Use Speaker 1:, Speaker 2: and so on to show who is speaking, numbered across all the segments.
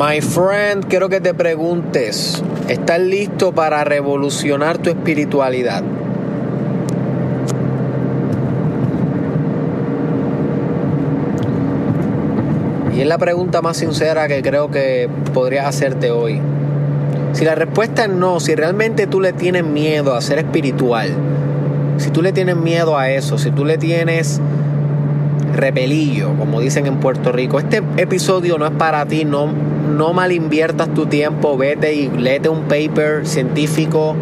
Speaker 1: My friend, quiero que te preguntes, ¿estás listo para revolucionar tu espiritualidad? Y es la pregunta más sincera que creo que podrías hacerte hoy. Si la respuesta es no, si realmente tú le tienes miedo a ser espiritual, si tú le tienes miedo a eso, si tú le tienes repelillo, como dicen en Puerto Rico, este episodio no es para ti, no, no mal inviertas tu tiempo, vete y léete un paper científico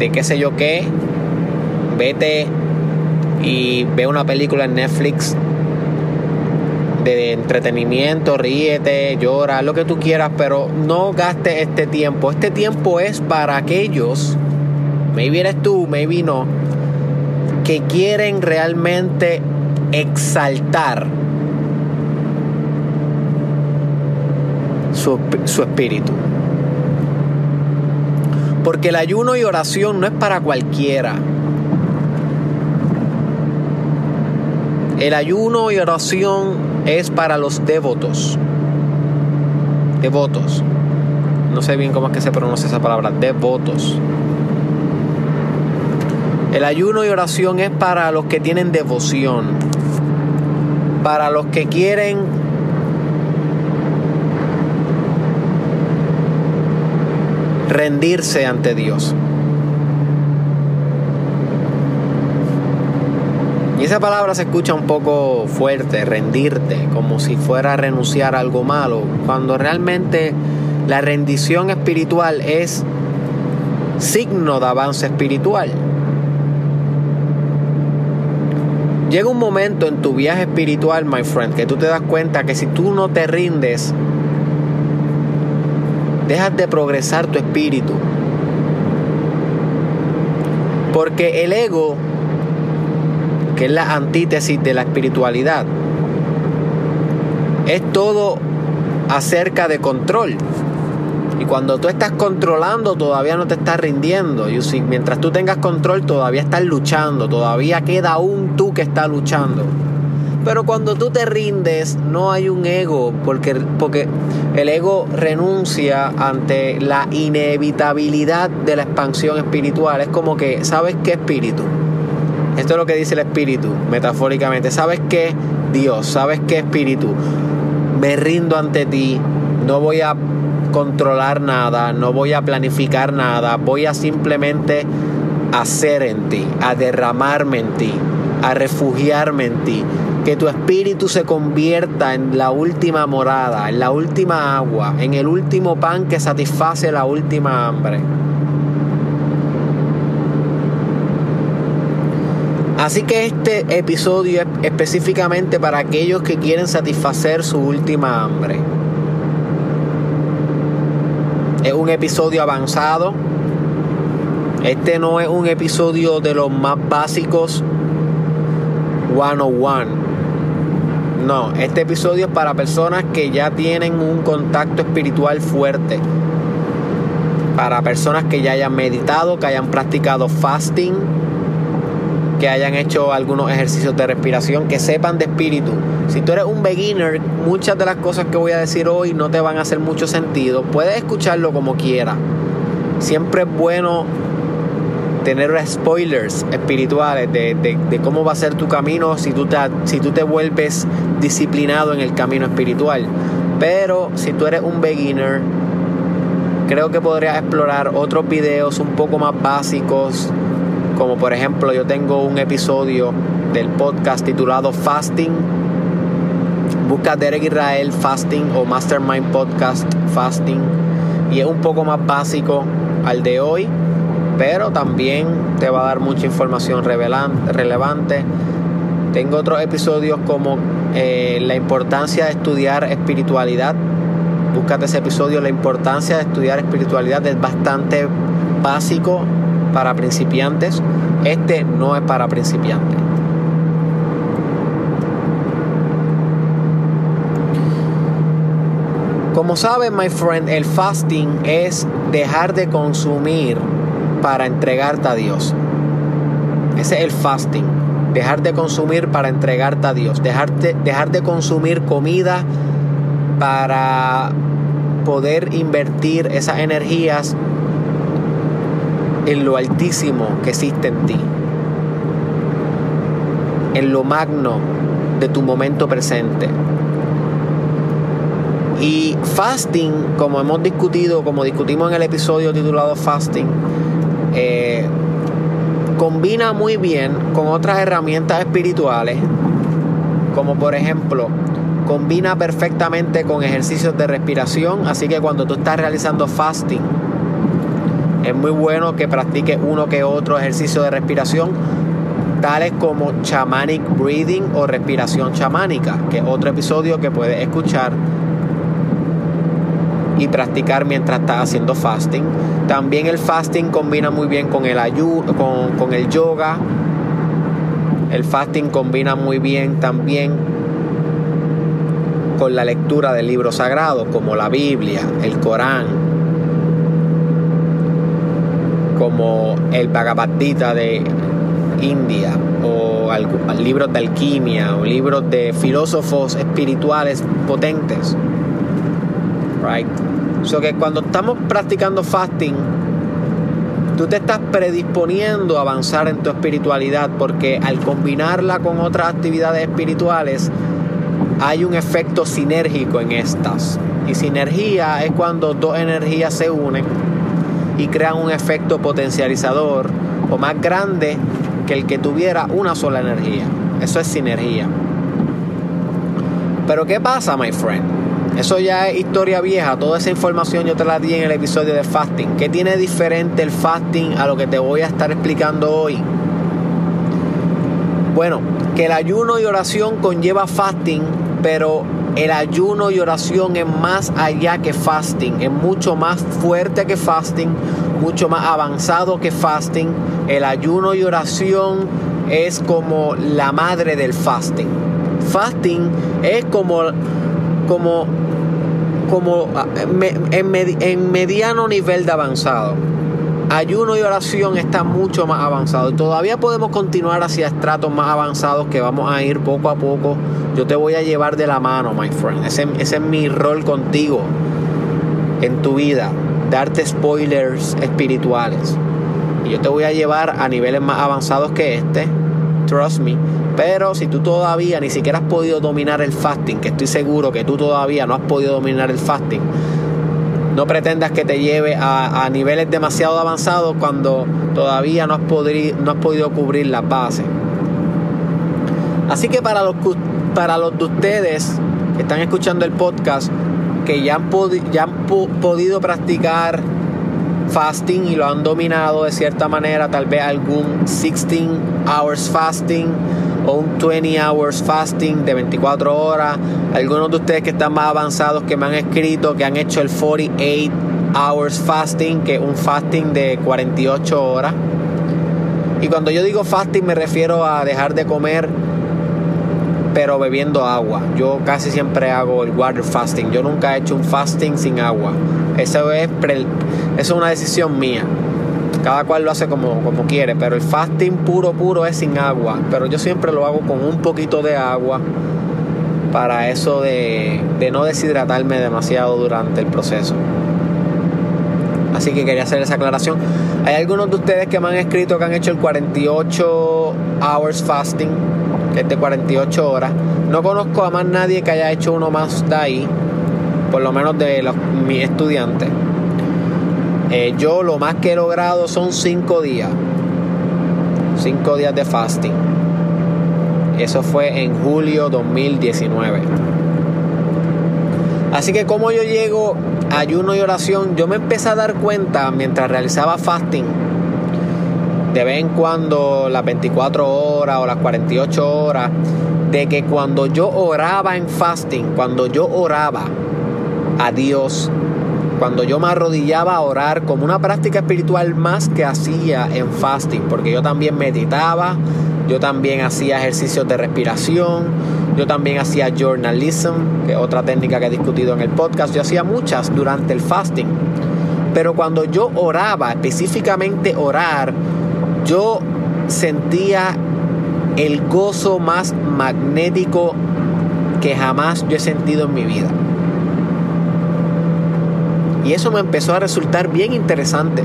Speaker 1: de qué sé yo qué, vete y ve una película en Netflix de entretenimiento, ríete, llora, lo que tú quieras, pero no gastes este tiempo. Este tiempo es para aquellos, maybe eres tú, maybe no, que quieren realmente exaltar su, su espíritu. Porque el ayuno y oración no es para cualquiera. El ayuno y oración es para los devotos. Devotos. No sé bien cómo es que se pronuncia esa palabra. Devotos. El ayuno y oración es para los que tienen devoción. Para los que quieren rendirse ante Dios. Y esa palabra se escucha un poco fuerte, rendirte, como si fuera a renunciar a algo malo, cuando realmente la rendición espiritual es signo de avance espiritual. Llega un momento en tu viaje espiritual, my friend, que tú te das cuenta que si tú no te rindes, dejas de progresar tu espíritu. Porque el ego, que es la antítesis de la espiritualidad, es todo acerca de control. Y cuando tú estás controlando, todavía no te estás rindiendo. Y mientras tú tengas control, todavía estás luchando. Todavía queda un tú que está luchando. Pero cuando tú te rindes, no hay un ego, porque, porque el ego renuncia ante la inevitabilidad de la expansión espiritual. Es como que, ¿sabes qué espíritu? Esto es lo que dice el espíritu, metafóricamente. ¿Sabes qué? Dios, ¿sabes qué espíritu? Me rindo ante ti, no voy a controlar nada, no voy a planificar nada, voy a simplemente hacer en ti, a derramarme en ti, a refugiarme en ti. Que tu espíritu se convierta en la última morada, en la última agua, en el último pan que satisface la última hambre. Así que este episodio es específicamente para aquellos que quieren satisfacer su última hambre. Es un episodio avanzado. Este no es un episodio de los más básicos 101. No, este episodio es para personas que ya tienen un contacto espiritual fuerte. Para personas que ya hayan meditado, que hayan practicado fasting, que hayan hecho algunos ejercicios de respiración, que sepan de espíritu. Si tú eres un beginner, muchas de las cosas que voy a decir hoy no te van a hacer mucho sentido. Puedes escucharlo como quieras. Siempre es bueno tener spoilers espirituales de, de, cómo va a ser tu camino si tú, te, si tú te vuelves disciplinado en el camino espiritual. Pero si tú eres un beginner, creo que podrías explorar otros videos un poco más básicos como por ejemplo yo tengo un episodio del podcast titulado Fasting. Busca Derek Israel Fasting o Mastermind Podcast Fasting. Y es un poco más básico al de hoy, pero también te va a dar mucha información relevante. Tengo otros episodios como eh, la importancia de estudiar espiritualidad. Búscate ese episodio, la importancia de estudiar espiritualidad es bastante básico para principiantes. Este no es para principiantes. Como saben, my friend, el fasting es dejar de consumir para entregarte a Dios. Ese es el fasting. Dejar de consumir para entregarte a Dios. Dejar de, dejar de consumir comida para poder invertir esas energías en lo altísimo que existe en ti, en lo magno de tu momento presente. Y fasting, como hemos discutido, como discutimos en el episodio titulado Fasting, eh, combina muy bien con otras herramientas espirituales, como por ejemplo, combina perfectamente con ejercicios de respiración, así que cuando tú estás realizando fasting, es muy bueno que practiques uno que otro ejercicio de respiración, tales como shamanic breathing o respiración chamánica, que es otro episodio que puedes escuchar y practicar mientras estás haciendo fasting. También el fasting combina muy bien con el, con, con el yoga. El fasting combina muy bien también con la lectura de libros sagrados como la Biblia, el Corán, como el Bhagavad Gita de India o libros de alquimia o libros de filósofos espirituales potentes. Right? So que cuando estamos practicando fasting, tú te estás predisponiendo a avanzar en tu espiritualidad porque al combinarla con otras actividades espirituales hay un efecto sinérgico en estas. Y sinergia es cuando dos energías se unen y crean un efecto potencializador o más grande que el que tuviera una sola energía. Eso es sinergia. Pero ¿qué pasa, my friend? Eso ya es historia vieja. Toda esa información yo te la di en el episodio de fasting. ¿Qué tiene diferente el fasting a lo que te voy a estar explicando hoy? Bueno, que el ayuno y oración conlleva fasting, pero el ayuno y oración es más allá que fasting, es mucho más fuerte que fasting, mucho más avanzado que fasting. El ayuno y oración es como la madre del fasting. Fasting es como, como, como ah, en mediano nivel de avanzado ayuno y oración está mucho más avanzado. Y todavía podemos continuar hacia estratos más avanzados que vamos a ir poco a poco. Yo te voy a llevar de la mano, my friend. Ese, es mi rol contigo en tu vida. Darte spoilers espirituales. Y yo te voy a llevar a niveles más avanzados que este. Trust me. Pero si tú todavía ni siquiera has podido dominar el fasting, que estoy seguro que tú todavía no has podido dominar el fasting, no pretendas que te lleve a, niveles demasiado avanzados cuando todavía no has, podido cubrir las bases. Así que para los, para los de ustedes que están escuchando el podcast, que ya han, ya han podido practicar fasting y lo han dominado de cierta manera, tal vez algún 16 hours fasting o un 20 hours fasting de 24 horas. Algunos de ustedes que están más avanzados que me han escrito que han hecho el 48 hours fasting, que es un fasting de 48 horas. Y cuando yo digo fasting me refiero a dejar de comer pero bebiendo agua. Yo casi siempre hago el water fasting. Yo nunca he hecho un fasting sin agua. Eso es, eso es una decisión mía. Cada cual lo hace como, como quiere, pero el fasting puro, puro es sin agua. Pero yo siempre lo hago con un poquito de agua para eso de, de no deshidratarme demasiado durante el proceso. Así que quería hacer esa aclaración. Hay algunos de ustedes que me han escrito que han hecho el 48 hours fasting, que es de 48 horas. No conozco a más nadie que haya hecho uno más de ahí, por lo menos de los, mis estudiantes. Eh, yo lo más que he logrado son 5 días. 5 días de fasting. Eso fue en julio 2019. Así que como yo llego a ayuno y oración, yo me empecé a dar cuenta mientras realizaba fasting, de vez en cuando las 24 horas o las 48 horas, de que cuando yo oraba en fasting, cuando yo oraba a Dios, cuando yo me arrodillaba a orar como una práctica espiritual más que hacía en fasting, porque yo también meditaba, yo también hacía ejercicios de respiración, yo también hacía journalism, que es otra técnica que he discutido en el podcast, yo hacía muchas durante el fasting. Pero cuando yo oraba, específicamente orar, yo sentía el gozo más magnético que jamás yo he sentido en mi vida. Y eso me empezó a resultar bien interesante,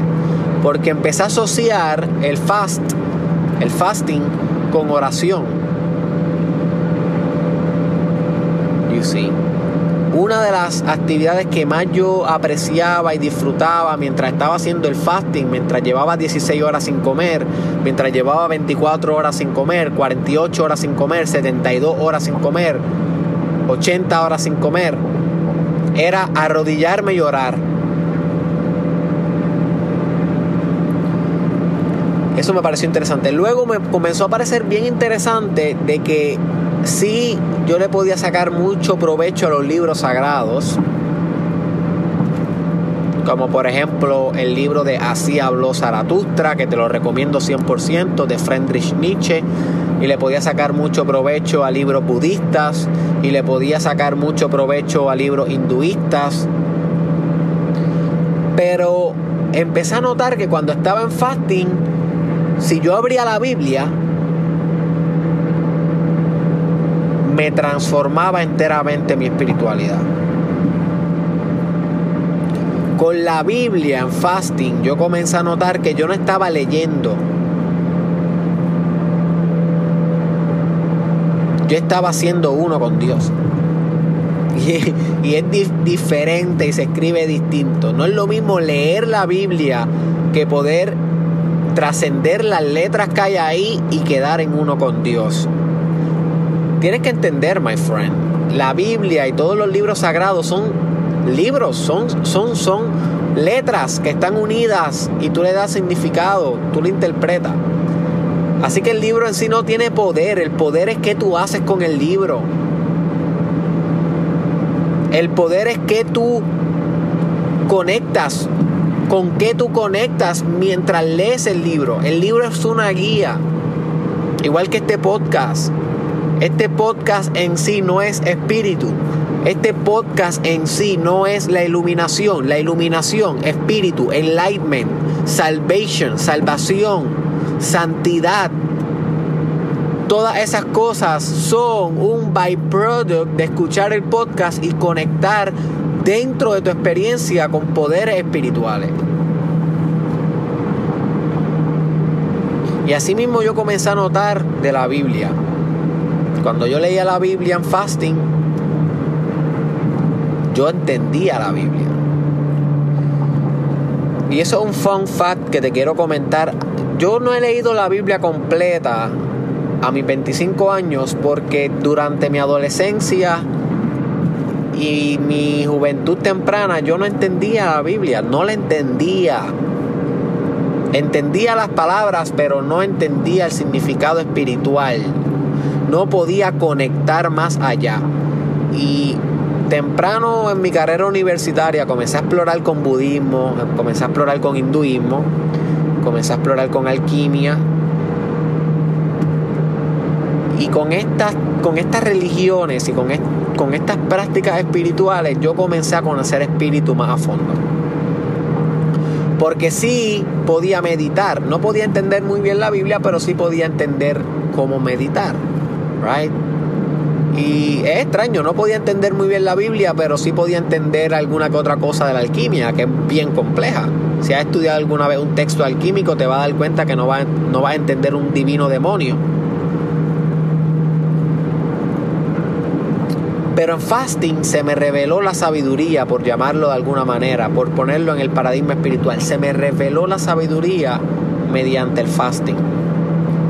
Speaker 1: porque empecé a asociar el fast, el fasting, con oración. You see una de las actividades que más yo apreciaba y disfrutaba mientras estaba haciendo el fasting, mientras llevaba 16 horas sin comer, mientras llevaba 24 horas sin comer, 48 horas sin comer, 72 horas sin comer, 80 horas sin comer, era arrodillarme y orar. Eso me pareció interesante. Luego me comenzó a parecer bien interesante de que sí yo le podía sacar mucho provecho a los libros sagrados, como por ejemplo el libro de Así habló Zaratustra, que te lo recomiendo 100%, de Friedrich Nietzsche, y le podía sacar mucho provecho a libros budistas, y le podía sacar mucho provecho a libros hinduistas, pero empecé a notar que cuando estaba en fasting, si yo abría la Biblia, me transformaba enteramente mi espiritualidad. Con la Biblia en fasting yo comencé a notar que yo no estaba leyendo. Yo estaba siendo uno con Dios. Y, es diferente y se escribe distinto. No es lo mismo leer la Biblia que poder trascender las letras que hay ahí y quedar en uno con Dios. Tienes que entender, my friend, la Biblia y todos los libros sagrados son libros, son, son, son letras que están unidas y tú le das significado, tú lo interpretas. Así que el libro en sí no tiene poder, el poder es qué tú haces con el libro. El poder es que tú conectas, con qué tú conectas mientras lees el libro. El libro es una guía, igual que este podcast. Este podcast en sí no es espíritu. Este podcast en sí no es la iluminación. La iluminación, espíritu, enlightenment, salvation, salvación, santidad. Todas esas cosas son un byproduct de escuchar el podcast y conectar dentro de tu experiencia con poderes espirituales. Y así mismo yo comencé a notar de la Biblia cuando yo leía la Biblia en fasting, yo entendía la Biblia. Y eso es un fun fact que te quiero comentar. Yo no he leído la Biblia completa a mis 25 años porque durante mi adolescencia y mi juventud temprana yo no entendía la Biblia, no la entendía. Entendía las palabras, pero no entendía el significado espiritual no podía conectar más allá. Y temprano en mi carrera universitaria comencé a explorar con budismo, comencé a explorar con hinduismo, comencé a explorar con alquimia. Y con estas, con estas religiones y con, con estas prácticas espirituales yo comencé a conocer espíritu más a fondo. Porque sí podía meditar, no podía entender muy bien la Biblia, pero sí podía entender cómo meditar. Y es extraño, no podía entender muy bien la Biblia, pero sí podía entender alguna que otra cosa de la alquimia, que es bien compleja. Si has estudiado alguna vez un texto alquímico, te vas a dar cuenta que no vas no va a entender un divino demonio. Pero en fasting se me reveló la sabiduría, por llamarlo de alguna manera, por ponerlo en el paradigma espiritual. Se me reveló la sabiduría mediante el fasting.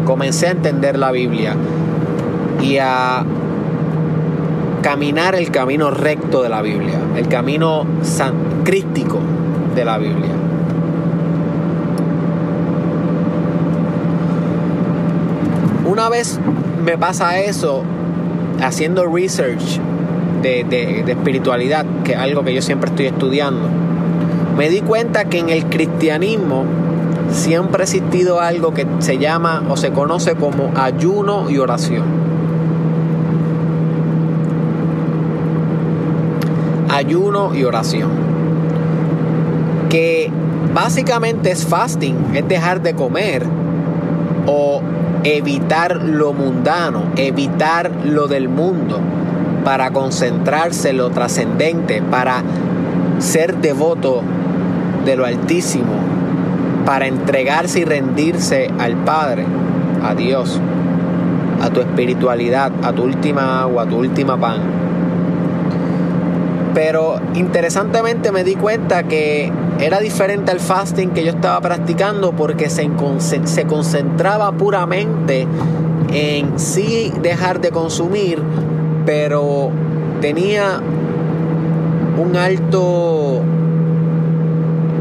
Speaker 1: Comencé a entender la Biblia y a caminar el camino recto de la Biblia, el camino crístico de la Biblia. Una vez me pasa eso, haciendo research de, de, espiritualidad, que es algo que yo siempre estoy estudiando, me di cuenta que en el cristianismo siempre ha existido algo que se llama o se conoce como ayuno y oración. ayuno y oración. Que básicamente es fasting, es dejar de comer o evitar lo mundano, evitar lo del mundo, para concentrarse en lo trascendente, para ser devoto de lo altísimo para entregarse y rendirse al Padre, a Dios, a tu espiritualidad, a tu última agua, a tu última pan. Pero interesantemente me di cuenta que era diferente al fasting que yo estaba practicando porque se, se concentraba puramente en sí dejar de consumir, pero tenía un alto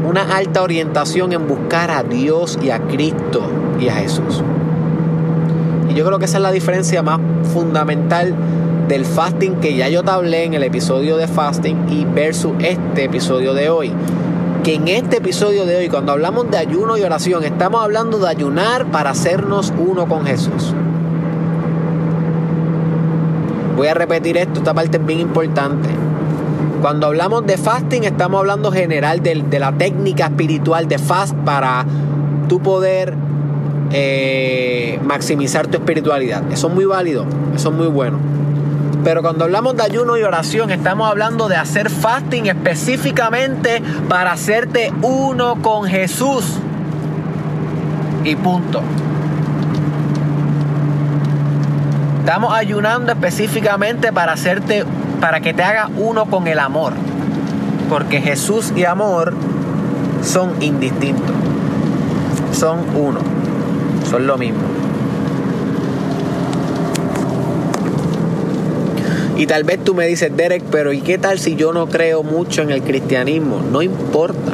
Speaker 1: una alta orientación en buscar a Dios y a Cristo y a Jesús. Y yo creo que esa es la diferencia más fundamental del fasting que ya yo te hablé en el episodio de fasting y versus este episodio de hoy. Que en este episodio de hoy, cuando hablamos de ayuno y oración, estamos hablando de ayunar para hacernos uno con Jesús. Voy a repetir esto, esta parte es bien importante. Cuando hablamos de fasting, estamos hablando general de, la técnica espiritual de fast para tu poder eh, maximizar tu espiritualidad. Eso es muy válido, eso es muy bueno. Pero cuando hablamos de ayuno y oración, estamos hablando de hacer fasting específicamente para hacerte uno con Jesús. Y punto. Estamos ayunando específicamente para hacerte para que te haga uno con el amor. Porque Jesús y amor son indistintos. Son uno. Son lo mismo. Y tal vez tú me dices, Derek, pero ¿y qué tal si yo no creo mucho en el cristianismo? No importa.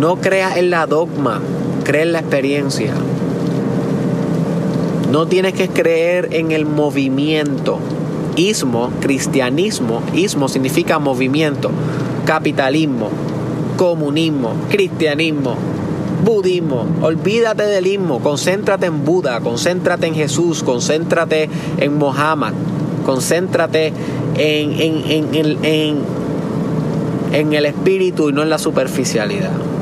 Speaker 1: No creas en la dogma, cree en la experiencia. No tienes que creer en el movimiento. Ismo, cristianismo, ismo significa movimiento. Capitalismo, comunismo, cristianismo, budismo. Olvídate del ismo, concéntrate en Buda, concéntrate en Jesús, concéntrate en Mohammed, concéntrate en, en, en, en el espíritu y no en la superficialidad.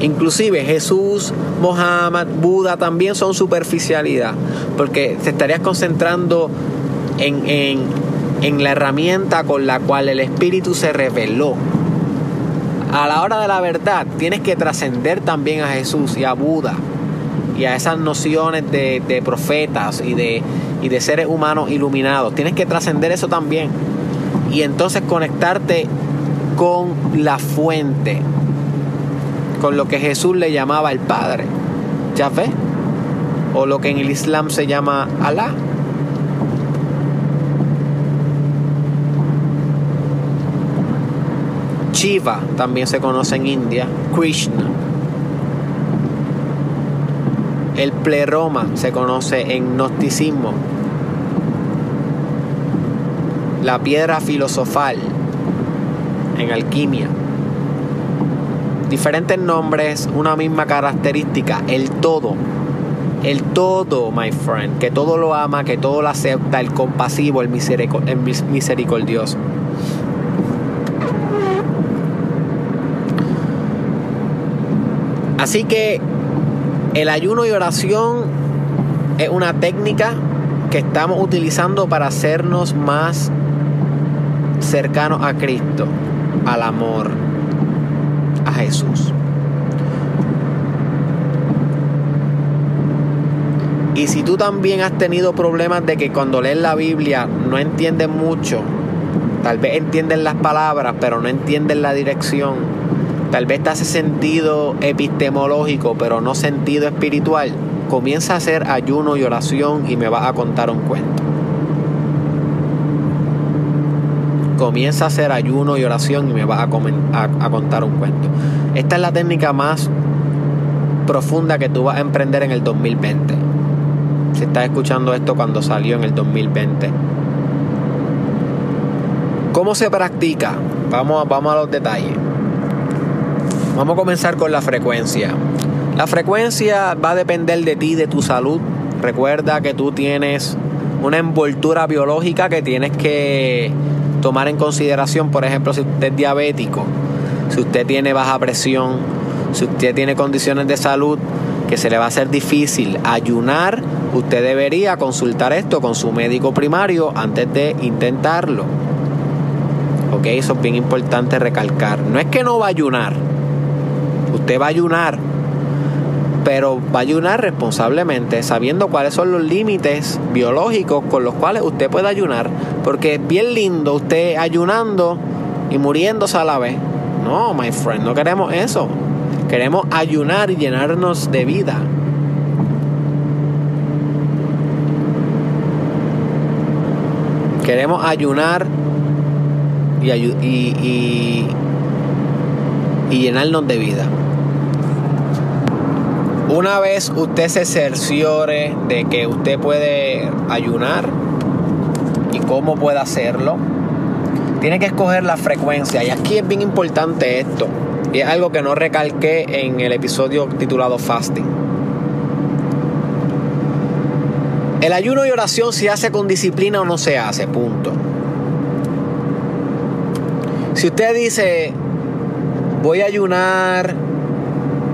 Speaker 1: Inclusive Jesús, Mohammed, Buda también son superficialidad, porque te estarías concentrando en, en la herramienta con la cual el Espíritu se reveló. A la hora de la verdad tienes que trascender también a Jesús y a Buda y a esas nociones de, de profetas y de, y de seres humanos iluminados. Tienes que trascender eso también. Y entonces conectarte con la fuente, con lo que Jesús le llamaba el Padre, Yahvé, o lo que en el Islam se llama Alá. Shiva también se conoce en India, Krishna. El pleroma se conoce en gnosticismo. La piedra filosofal en alquimia diferentes nombres, una misma característica, el todo. El todo, my friend, que todo lo ama, que todo lo acepta, el compasivo, el, misericordioso. Así que el ayuno y oración es una técnica que estamos utilizando para hacernos más cercanos a Cristo, al amor, Jesús. Y si tú también has tenido problemas de que cuando lees la Biblia no entiendes mucho, tal vez entiendes las palabras, pero no entiendes la dirección, tal vez te hace sentido epistemológico, pero no sentido espiritual, comienza a hacer ayuno y oración y me vas a contar un cuento. Comienza a hacer ayuno y oración y me vas a, contar un cuento. Esta es la técnica más profunda que tú vas a emprender en el 2020. Si estás escuchando esto cuando salió en el 2020. ¿Cómo se practica? Vamos, vamos a los detalles. Vamos a comenzar con la frecuencia. La frecuencia va a depender de ti, de tu salud. Recuerda que tú tienes una envoltura biológica que tienes que tomar en consideración, por ejemplo, si usted es diabético, si usted tiene baja presión, si usted tiene condiciones de salud que se le va a hacer difícil ayunar usted debería consultar esto con su médico primario antes de intentarlo. Ok, eso es bien importante recalcar. No es que no va a ayunar. Usted va a ayunar. Pero va a ayunar responsablemente, sabiendo cuáles son los límites biológicos con los cuales usted puede ayunar. Porque es bien lindo usted ayunando y muriéndose a la vez. No, my friend, no queremos eso. Queremos ayunar y llenarnos de vida. Queremos ayunar y, y, y, llenarnos de vida. Una vez usted se cerciore de que usted puede ayunar y cómo puede hacerlo, tiene que escoger la frecuencia. Y aquí es bien importante esto. Y es algo que no recalqué en el episodio titulado Fasting. El ayuno y oración se hace con disciplina o no se hace, punto. Si usted dice, voy a ayunar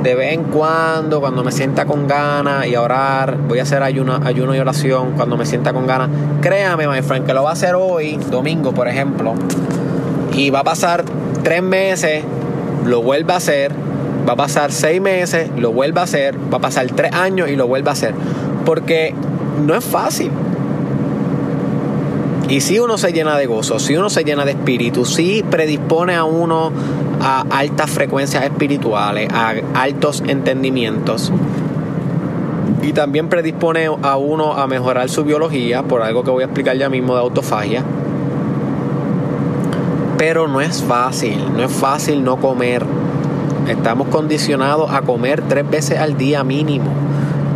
Speaker 1: de vez en cuando, cuando me sienta con ganas y a orar, voy a hacer ayuno, ayuno y oración cuando me sienta con ganas, créame, my friend, que lo va a hacer hoy, domingo, por ejemplo, y va a pasar tres meses lo vuelva a hacer, va a pasar seis meses, lo vuelva a hacer, va a pasar tres años y lo vuelva a hacer. Porque no es fácil. Y si uno se llena de gozo, si uno se llena de espíritu, si predispone a uno a altas frecuencias espirituales, a altos entendimientos, y también predispone a uno a mejorar su biología, por algo que voy a explicar ya mismo de autofagia, pero no es fácil, no es fácil no comer. Estamos condicionados a comer tres veces al día mínimo.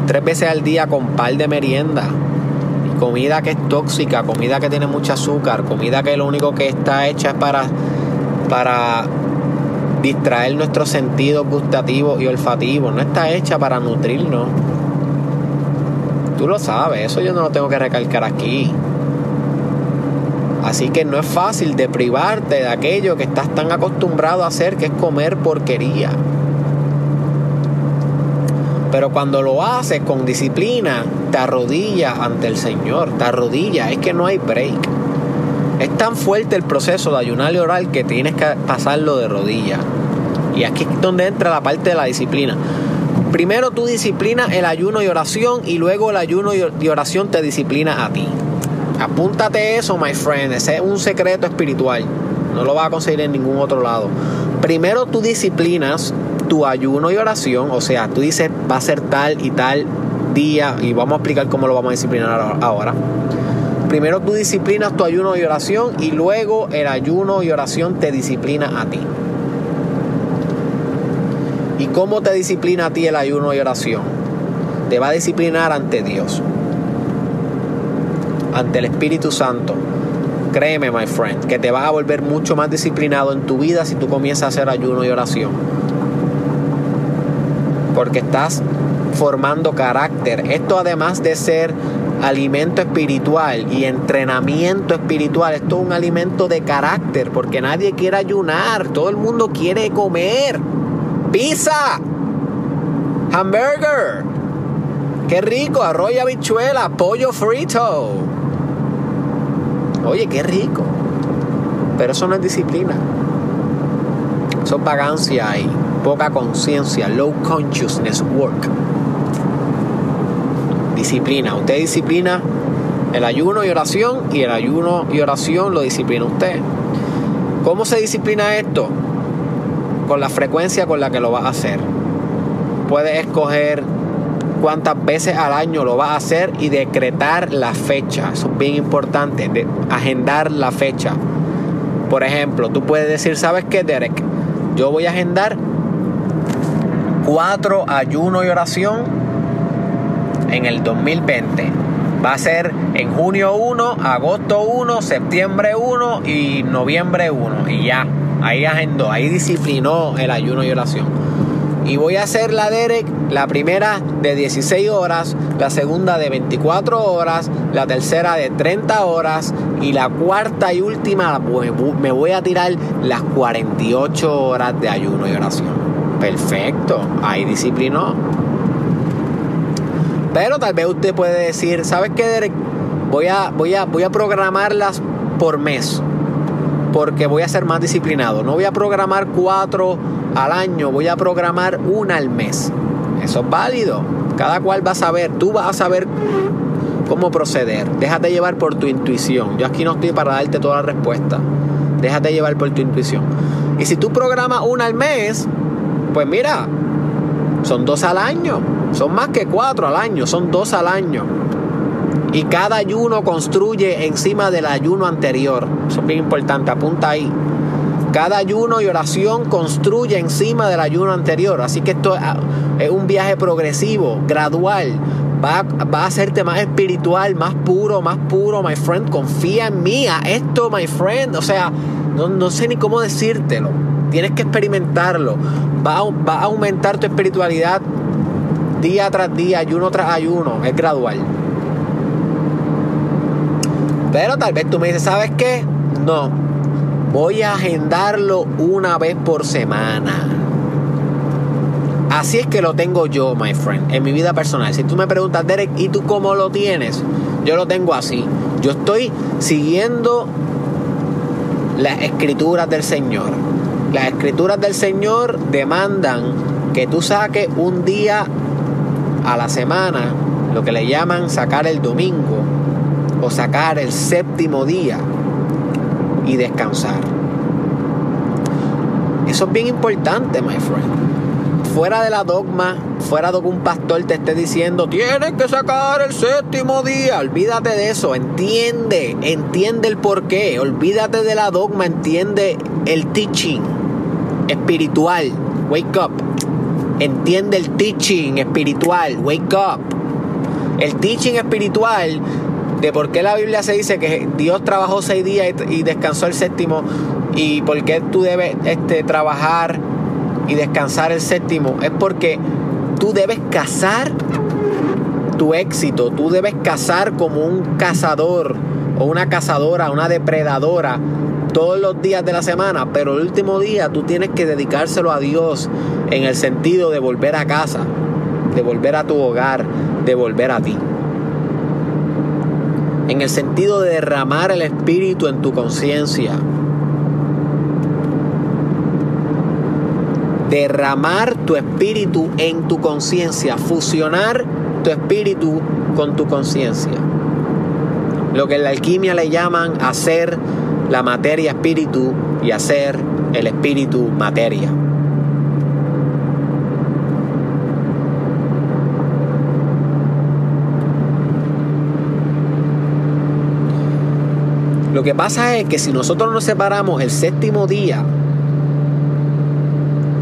Speaker 1: Tres veces al día con par de merienda. Comida que es tóxica, comida que tiene mucho azúcar, comida que lo único que está hecha es para, para distraer nuestros sentidos gustativos y olfativos. No está hecha para nutrirnos. Tú lo sabes, eso yo no lo tengo que recalcar aquí. Así que no es fácil de privarte de aquello que estás tan acostumbrado a hacer, que es comer porquería. Pero cuando lo haces con disciplina, te arrodillas ante el Señor, te arrodillas, es que no hay break. Es tan fuerte el proceso de ayunar y orar que tienes que pasarlo de rodillas. Y aquí es donde entra la parte de la disciplina. Primero tú disciplinas el ayuno y oración y luego el ayuno y oración te disciplina a ti. Apúntate eso, my friend. Ese es un secreto espiritual. No lo vas a conseguir en ningún otro lado. Primero tú disciplinas tu ayuno y oración. O sea, tú dices va a ser tal y tal día. Y vamos a explicar cómo lo vamos a disciplinar ahora. Primero tú disciplinas tu ayuno y oración. Y luego el ayuno y oración te disciplina a ti. ¿Y cómo te disciplina a ti el ayuno y oración? Te va a disciplinar ante Dios ante el Espíritu Santo, créeme, my friend, que te vas a volver mucho más disciplinado en tu vida si tú comienzas a hacer ayuno y oración. Porque estás formando carácter. Esto además de ser alimento espiritual y entrenamiento espiritual, esto es un alimento de carácter, porque nadie quiere ayunar, todo el mundo quiere comer. Pizza, hamburger, qué rico, arroz y habichuela, pollo frito. Oye, qué rico. Pero eso no es disciplina. Eso es vagancia y poca conciencia, low consciousness work. Disciplina. Usted disciplina el ayuno y oración y el ayuno y oración lo disciplina usted. ¿Cómo se disciplina esto? Con la frecuencia con la que lo va a hacer. Puede escoger cuántas veces al año lo vas a hacer y decretar la fecha. Eso es bien importante, de agendar la fecha. Por ejemplo, tú puedes decir, ¿sabes qué, Derek? Yo voy a agendar cuatro ayuno y oración en el 2020. Va a ser en junio 1, agosto 1, septiembre 1 y noviembre 1. Y ya, ahí agendó, ahí disciplinó el ayuno y oración. Y voy a hacer la Derek, la primera de 16 horas, la segunda de 24 horas, la tercera de 30 horas y la cuarta y última pues, me voy a tirar las 48 horas de ayuno y oración. Perfecto, ahí disciplinó. Pero tal vez usted puede decir, ¿sabes qué? Voy a, voy a, voy a programarlas por mes. Porque voy a ser más disciplinado. No voy a programar cuatro al año, voy a programar una al mes. Eso es válido. Cada cual va a saber, tú vas a saber cómo proceder. Déjate llevar por tu intuición. Yo aquí no estoy para darte toda la respuesta. Déjate llevar por tu intuición. Y si tú programas una al mes, pues mira, son dos al año. Son más que cuatro al año, son dos al año. Y cada ayuno construye encima del ayuno anterior. Eso es bien importante, apunta ahí. Cada ayuno y oración construye encima del ayuno anterior. Así que esto es un viaje progresivo, gradual. Va, va, a hacerte más espiritual, más puro, más puro, my friend. Confía en mí, a esto, my friend. O sea, no, no sé ni cómo decírtelo. Tienes que experimentarlo. Va, va a aumentar tu espiritualidad día tras día, ayuno tras ayuno. Es gradual. Pero tal vez tú me dices, ¿sabes qué? No. Voy a agendarlo una vez por semana. Así es que lo tengo yo, my friend, en mi vida personal. Si tú me preguntas, Derek, ¿y tú cómo lo tienes? Yo lo tengo así. Yo estoy siguiendo las escrituras del Señor. Las escrituras del Señor demandan que tú saques un día a la semana, lo que le llaman sacar el domingo o sacar el séptimo día y descansar. Eso es bien importante, my friend. Fuera de la dogma, fuera de que un pastor te esté diciendo, tienes que sacar el séptimo día. Olvídate de eso, entiende, entiende el porqué. Olvídate de la dogma, entiende el teaching espiritual. Wake up. Entiende el teaching espiritual. Wake up. El teaching espiritual de por qué la Biblia se dice que Dios trabajó seis días y, descansó el séptimo y por qué tú debes este, trabajar y descansar el séptimo es porque tú debes cazar tu éxito, tú debes cazar como un cazador o una cazadora, una depredadora todos los días de la semana, pero el último día tú tienes que dedicárselo a Dios en el sentido de volver a casa, de volver a tu hogar, de volver a ti en el sentido de derramar el Espíritu en tu conciencia. Derramar tu espíritu en tu conciencia, fusionar tu espíritu con tu conciencia. Lo que en la alquimia le llaman hacer la materia espíritu y hacer el espíritu materia. Lo que pasa es que si nosotros nos separamos el séptimo día,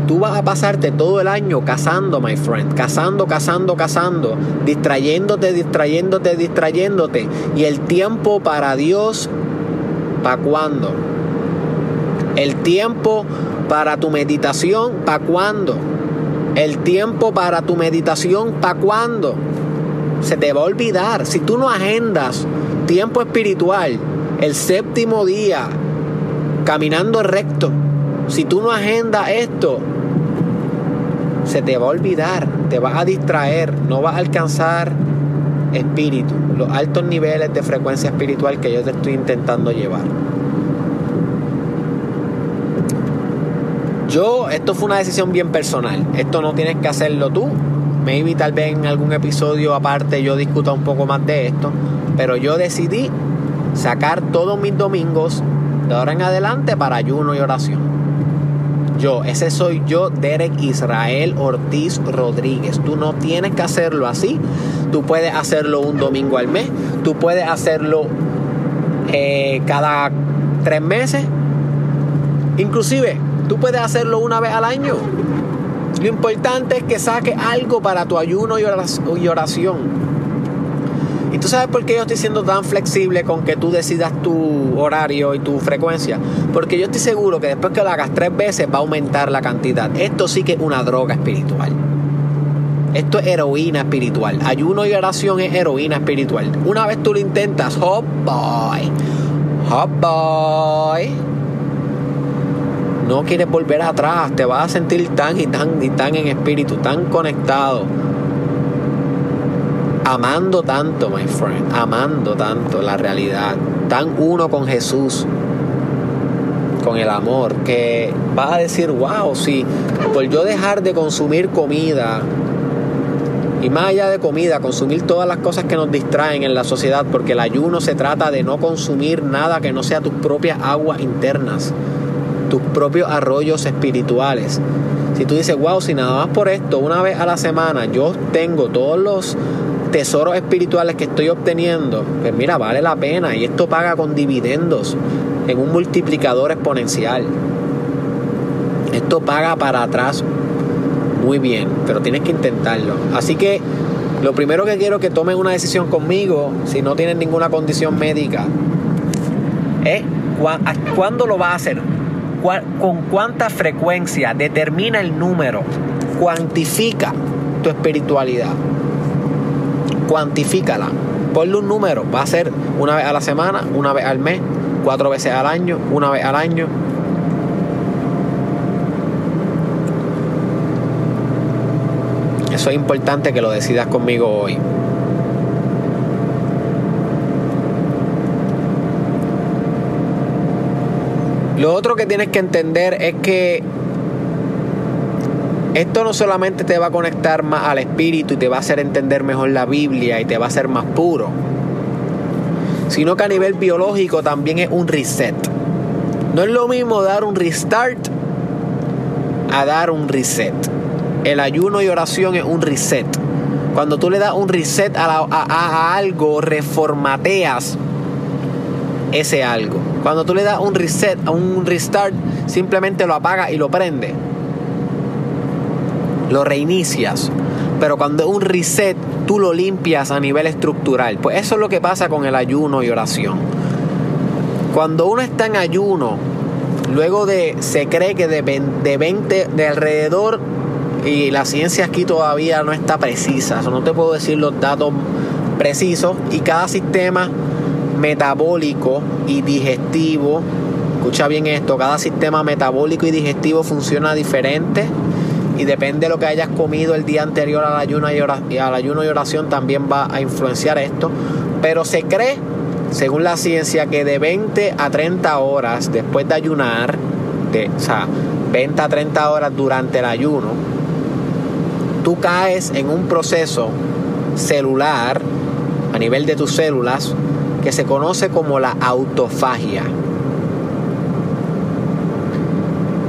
Speaker 1: tú vas a pasarte todo el año cazando, my friend, cazando, cazando, cazando, distrayéndote, distrayéndote, distrayéndote. Y el tiempo para Dios, ¿para cuándo? El tiempo para tu meditación, ¿para cuándo? El tiempo para tu meditación, ¿para cuándo? Se te va a olvidar. Si tú no agendas tiempo espiritual, el séptimo día, caminando recto, si tú no agendas esto, se te va a olvidar, te vas a distraer, no vas a alcanzar espíritu, los altos niveles de frecuencia espiritual que yo te estoy intentando llevar. Yo, esto fue una decisión bien personal, esto no tienes que hacerlo tú. Maybe tal vez en algún episodio aparte yo discuta un poco más de esto, pero yo decidí sacar todos mis domingos de ahora en adelante para ayuno y oración. Yo, ese soy yo, Derek Israel Ortiz Rodríguez. Tú no tienes que hacerlo así. Tú puedes hacerlo un domingo al mes. Tú puedes hacerlo eh, cada tres meses. Inclusive, tú puedes hacerlo una vez al año. Lo importante es que saques algo para tu ayuno y oración. ¿Y tú sabes por qué yo estoy siendo tan flexible con que tú decidas tu horario y tu frecuencia? Porque yo estoy seguro que después que lo hagas tres veces va a aumentar la cantidad. Esto sí que es una droga espiritual. Esto es heroína espiritual. Ayuno y oración es heroína espiritual. Una vez tú lo intentas, hop boy, hop boy. No quieres volver atrás, te vas a sentir tan y tan y tan en espíritu, tan conectado amando tanto, my friend, amando tanto la realidad, tan uno con Jesús, con el amor, que vas a decir, wow, si por yo dejar de consumir comida, y más allá de comida, consumir todas las cosas que nos distraen en la sociedad, porque el ayuno se trata de no consumir nada que no sea tus propias aguas internas, tus propios arroyos espirituales. Si tú dices, wow, si nada más por esto, una vez a la semana yo tengo todos los tesoros espirituales que estoy obteniendo, pues mira, vale la pena y esto paga con dividendos en un multiplicador exponencial. Esto paga para atrás muy bien, pero tienes que intentarlo. Así que lo primero que quiero que tomen una decisión conmigo, si no tienen ninguna condición médica, es cuándo lo vas a hacer, con cuánta frecuencia, determina el número, cuantifica tu espiritualidad, cuantifícala, ponle un número, va a ser una vez a la semana, una vez al mes, cuatro veces al año, una vez al año, Es importante que lo decidas conmigo hoy. Lo otro que tienes que entender es que esto no solamente te va a conectar más al espíritu y te va a hacer entender mejor la Biblia y te va a hacer más puro, sino que a nivel biológico también es un reset. No es lo mismo dar un restart a dar un reset el ayuno y oración es un reset. Cuando tú le das un reset a, algo, reformateas ese algo. Cuando tú le das un reset, un restart, simplemente lo apagas y lo prende. Lo reinicias. Pero cuando es un reset, tú lo limpias a nivel estructural. Pues eso es lo que pasa con el ayuno y oración. Cuando uno está en ayuno, luego de, se cree que de, de 20, de alrededor y la ciencia aquí todavía no está precisa, no te puedo decir los datos precisos. Y cada sistema metabólico y digestivo, escucha bien esto, cada sistema metabólico y digestivo funciona diferente y depende de lo que hayas comido el día anterior al ayuno y, oración, al ayuno y oración también va a influenciar esto, pero se cree, según la ciencia, que de 20 a 30 horas después de ayunar, de, o sea, 20 a 30 horas durante el ayuno, tú caes en un proceso celular a nivel de tus células que se conoce como la autofagia.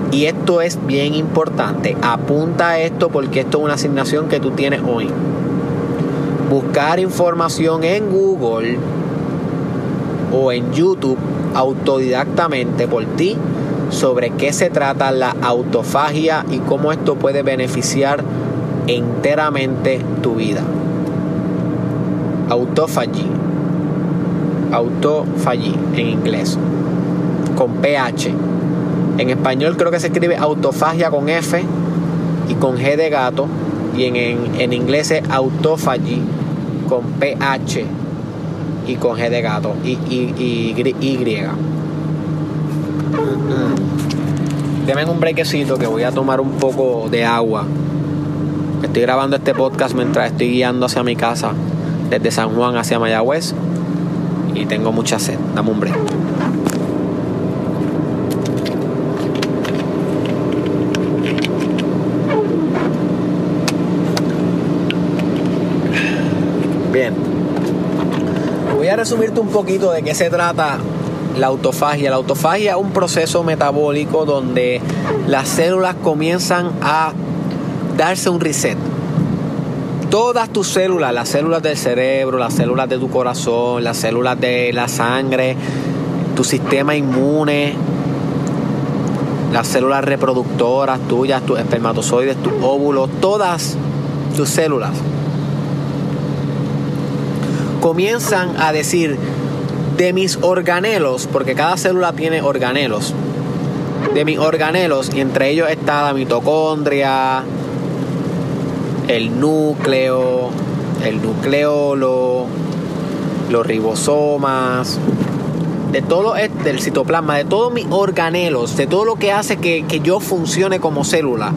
Speaker 1: Y esto es bien importante. Apunta a esto porque esto es una asignación que tú tienes hoy. Buscar información en Google o en YouTube autodidactamente por ti sobre qué se trata la autofagia y cómo esto puede beneficiar enteramente tu vida. Autophagy. Autophagy en inglés. Con PH. En español creo que se escribe autofagia con F y con G de gato. Y en, en, inglés es autophagy con PH y con G de gato y, y, y, y. Deme un brequecito que voy a tomar un poco de agua. Estoy grabando este podcast mientras estoy guiando hacia mi casa desde San Juan hacia Mayagüez y tengo mucha sed. Dame un break. Bien. Voy a resumirte un poquito de qué se trata la autofagia. La autofagia es un proceso metabólico donde las células comienzan a darse un reset. Todas tus células, las células del cerebro, las células de tu corazón, las células de la sangre, tu sistema inmune, las células reproductoras tuyas, tus espermatozoides, tus óvulos, todas tus células comienzan a decir de mis organelos, porque cada célula tiene organelos, de mis organelos, y entre ellos está la mitocondria, el núcleo, el nucleolo, los ribosomas, de todo del citoplasma, de todos mis organelos, de todo lo que hace que, que yo funcione como célula.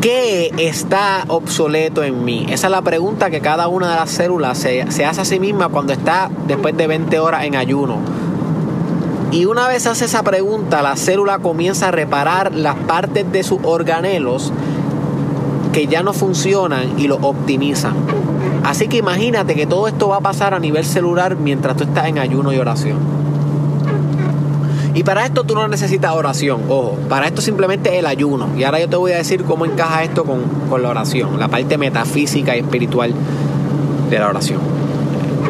Speaker 1: ¿Qué está obsoleto en mí? Esa es la pregunta que cada una de las células se, se hace a sí misma cuando está después de 20 horas en ayuno. Y una vez hace esa pregunta, la célula comienza a reparar las partes de sus organelos que ya no funcionan y lo optimizan. Así que imagínate que todo esto va a pasar a nivel celular mientras tú estás en ayuno y oración. Y para esto tú no necesitas oración, ojo, para esto simplemente el ayuno. Y ahora yo te voy a decir cómo encaja esto con, con la oración, la parte metafísica y espiritual de la oración.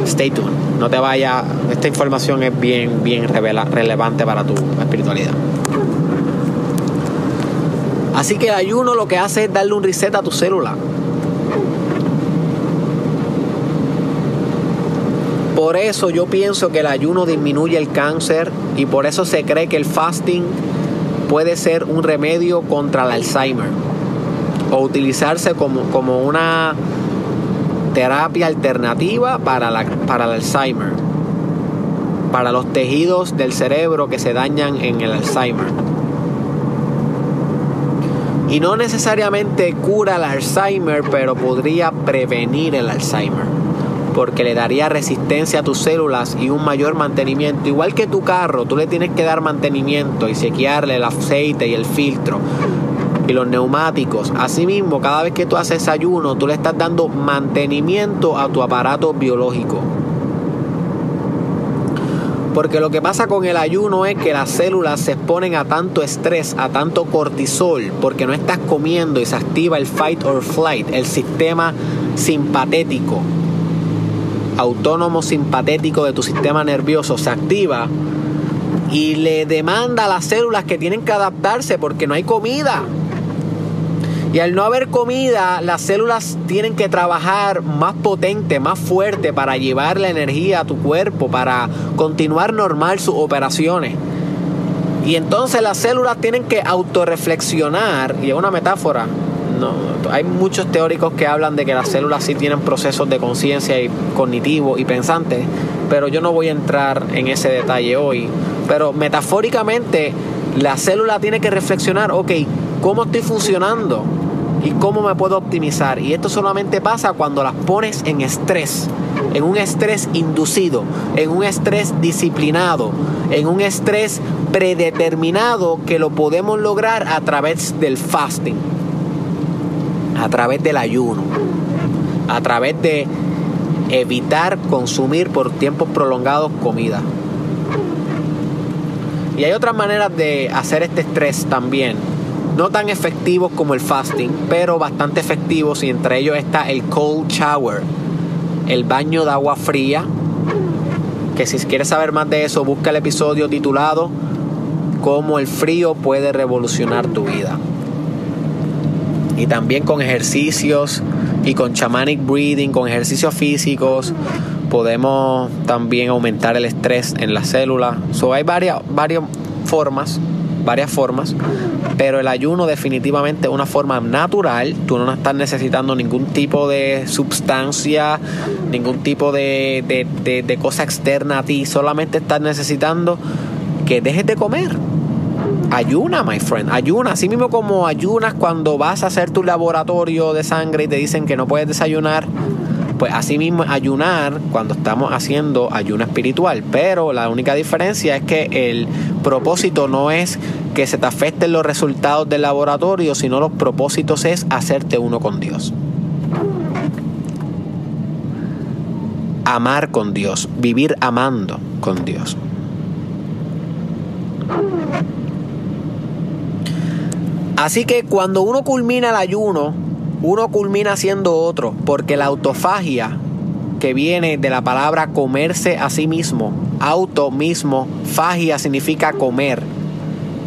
Speaker 1: Stay tuned, no te vayas, esta información es bien, bien relevante para tu espiritualidad. Así que el ayuno lo que hace es darle un reset a tu célula. Por eso yo pienso que el ayuno disminuye el cáncer y por eso se cree que el fasting puede ser un remedio contra el Alzheimer o utilizarse como, como una terapia alternativa para, la, para el Alzheimer, para los tejidos del cerebro que se dañan en el Alzheimer. Y no necesariamente cura el Alzheimer, pero podría prevenir el Alzheimer. Porque le daría resistencia a tus células y un mayor mantenimiento. Igual que tu carro, tú le tienes que dar mantenimiento y sequearle el aceite y el filtro y los neumáticos. Asimismo, cada vez que tú haces ayuno, tú le estás dando mantenimiento a tu aparato biológico. Porque lo que pasa con el ayuno es que las células se exponen a tanto estrés, a tanto cortisol, porque no estás comiendo y se activa el fight or flight, el sistema simpatético, autónomo simpatético de tu sistema nervioso, se activa y le demanda a las células que tienen que adaptarse porque no hay comida. Y al no haber comida, las células tienen que trabajar más potente, más fuerte para llevar la energía a tu cuerpo, para continuar normal sus operaciones. Y entonces las células tienen que autorreflexionar, y es una metáfora. No, hay muchos teóricos que hablan de que las células sí tienen procesos de conciencia y cognitivo y pensante, pero yo no voy a entrar en ese detalle hoy. Pero metafóricamente, la célula tiene que reflexionar, ok, ¿cómo estoy funcionando? Y cómo me puedo optimizar. Y esto solamente pasa cuando las pones en estrés, en un estrés inducido, en un estrés disciplinado, en un estrés predeterminado que lo podemos lograr a través del fasting, a través del ayuno, a través de evitar consumir por tiempos prolongados comida. Y hay otras maneras de hacer este estrés también no tan efectivos como el fasting, pero bastante efectivos y entre ellos está el cold shower, el baño de agua fría, que si quieres saber más de eso, busca el episodio titulado Cómo el frío puede revolucionar tu vida. Y también con ejercicios y con shamanic breathing, con ejercicios físicos, podemos también aumentar el estrés en la célula. So, hay varias, varias formas varias formas, pero el ayuno definitivamente es una forma natural, tú no estás necesitando ningún tipo de sustancia, ningún tipo de, de, de, cosa externa a ti, solamente estás necesitando que dejes de comer. Ayuna, my friend, ayuna. Así mismo como ayunas cuando vas a hacer tu laboratorio de sangre y te dicen que no puedes desayunar, pues así mismo ayunar cuando estamos haciendo ayuno espiritual. Pero la única diferencia es que el propósito no es que se te afecten los resultados del laboratorio, sino los propósitos es hacerte uno con Dios. Amar con Dios, vivir amando con Dios. Así que cuando uno culmina el ayuno, uno culmina siendo otro, porque la autofagia, que viene de la palabra comerse a sí mismo, auto mismo, fagia significa comer.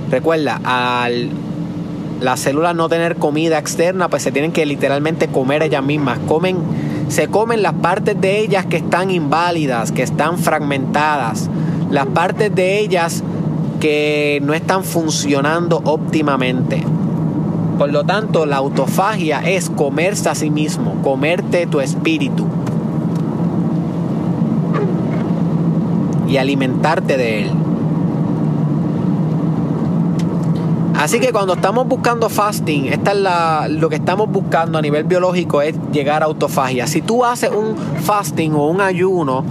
Speaker 1: Recuerda, al las células no tener comida externa, pues se tienen que literalmente comer ellas mismas. Comen, se comen las partes de ellas que están inválidas, que están fragmentadas, las partes de ellas que no están funcionando óptimamente. Por lo tanto, la autofagia es comerse a sí mismo, comerte tu espíritu y alimentarte de él. Así que cuando estamos buscando fasting, esta es la, lo que estamos buscando a nivel biológico es llegar a autofagia. Si tú haces un fasting o un ayuno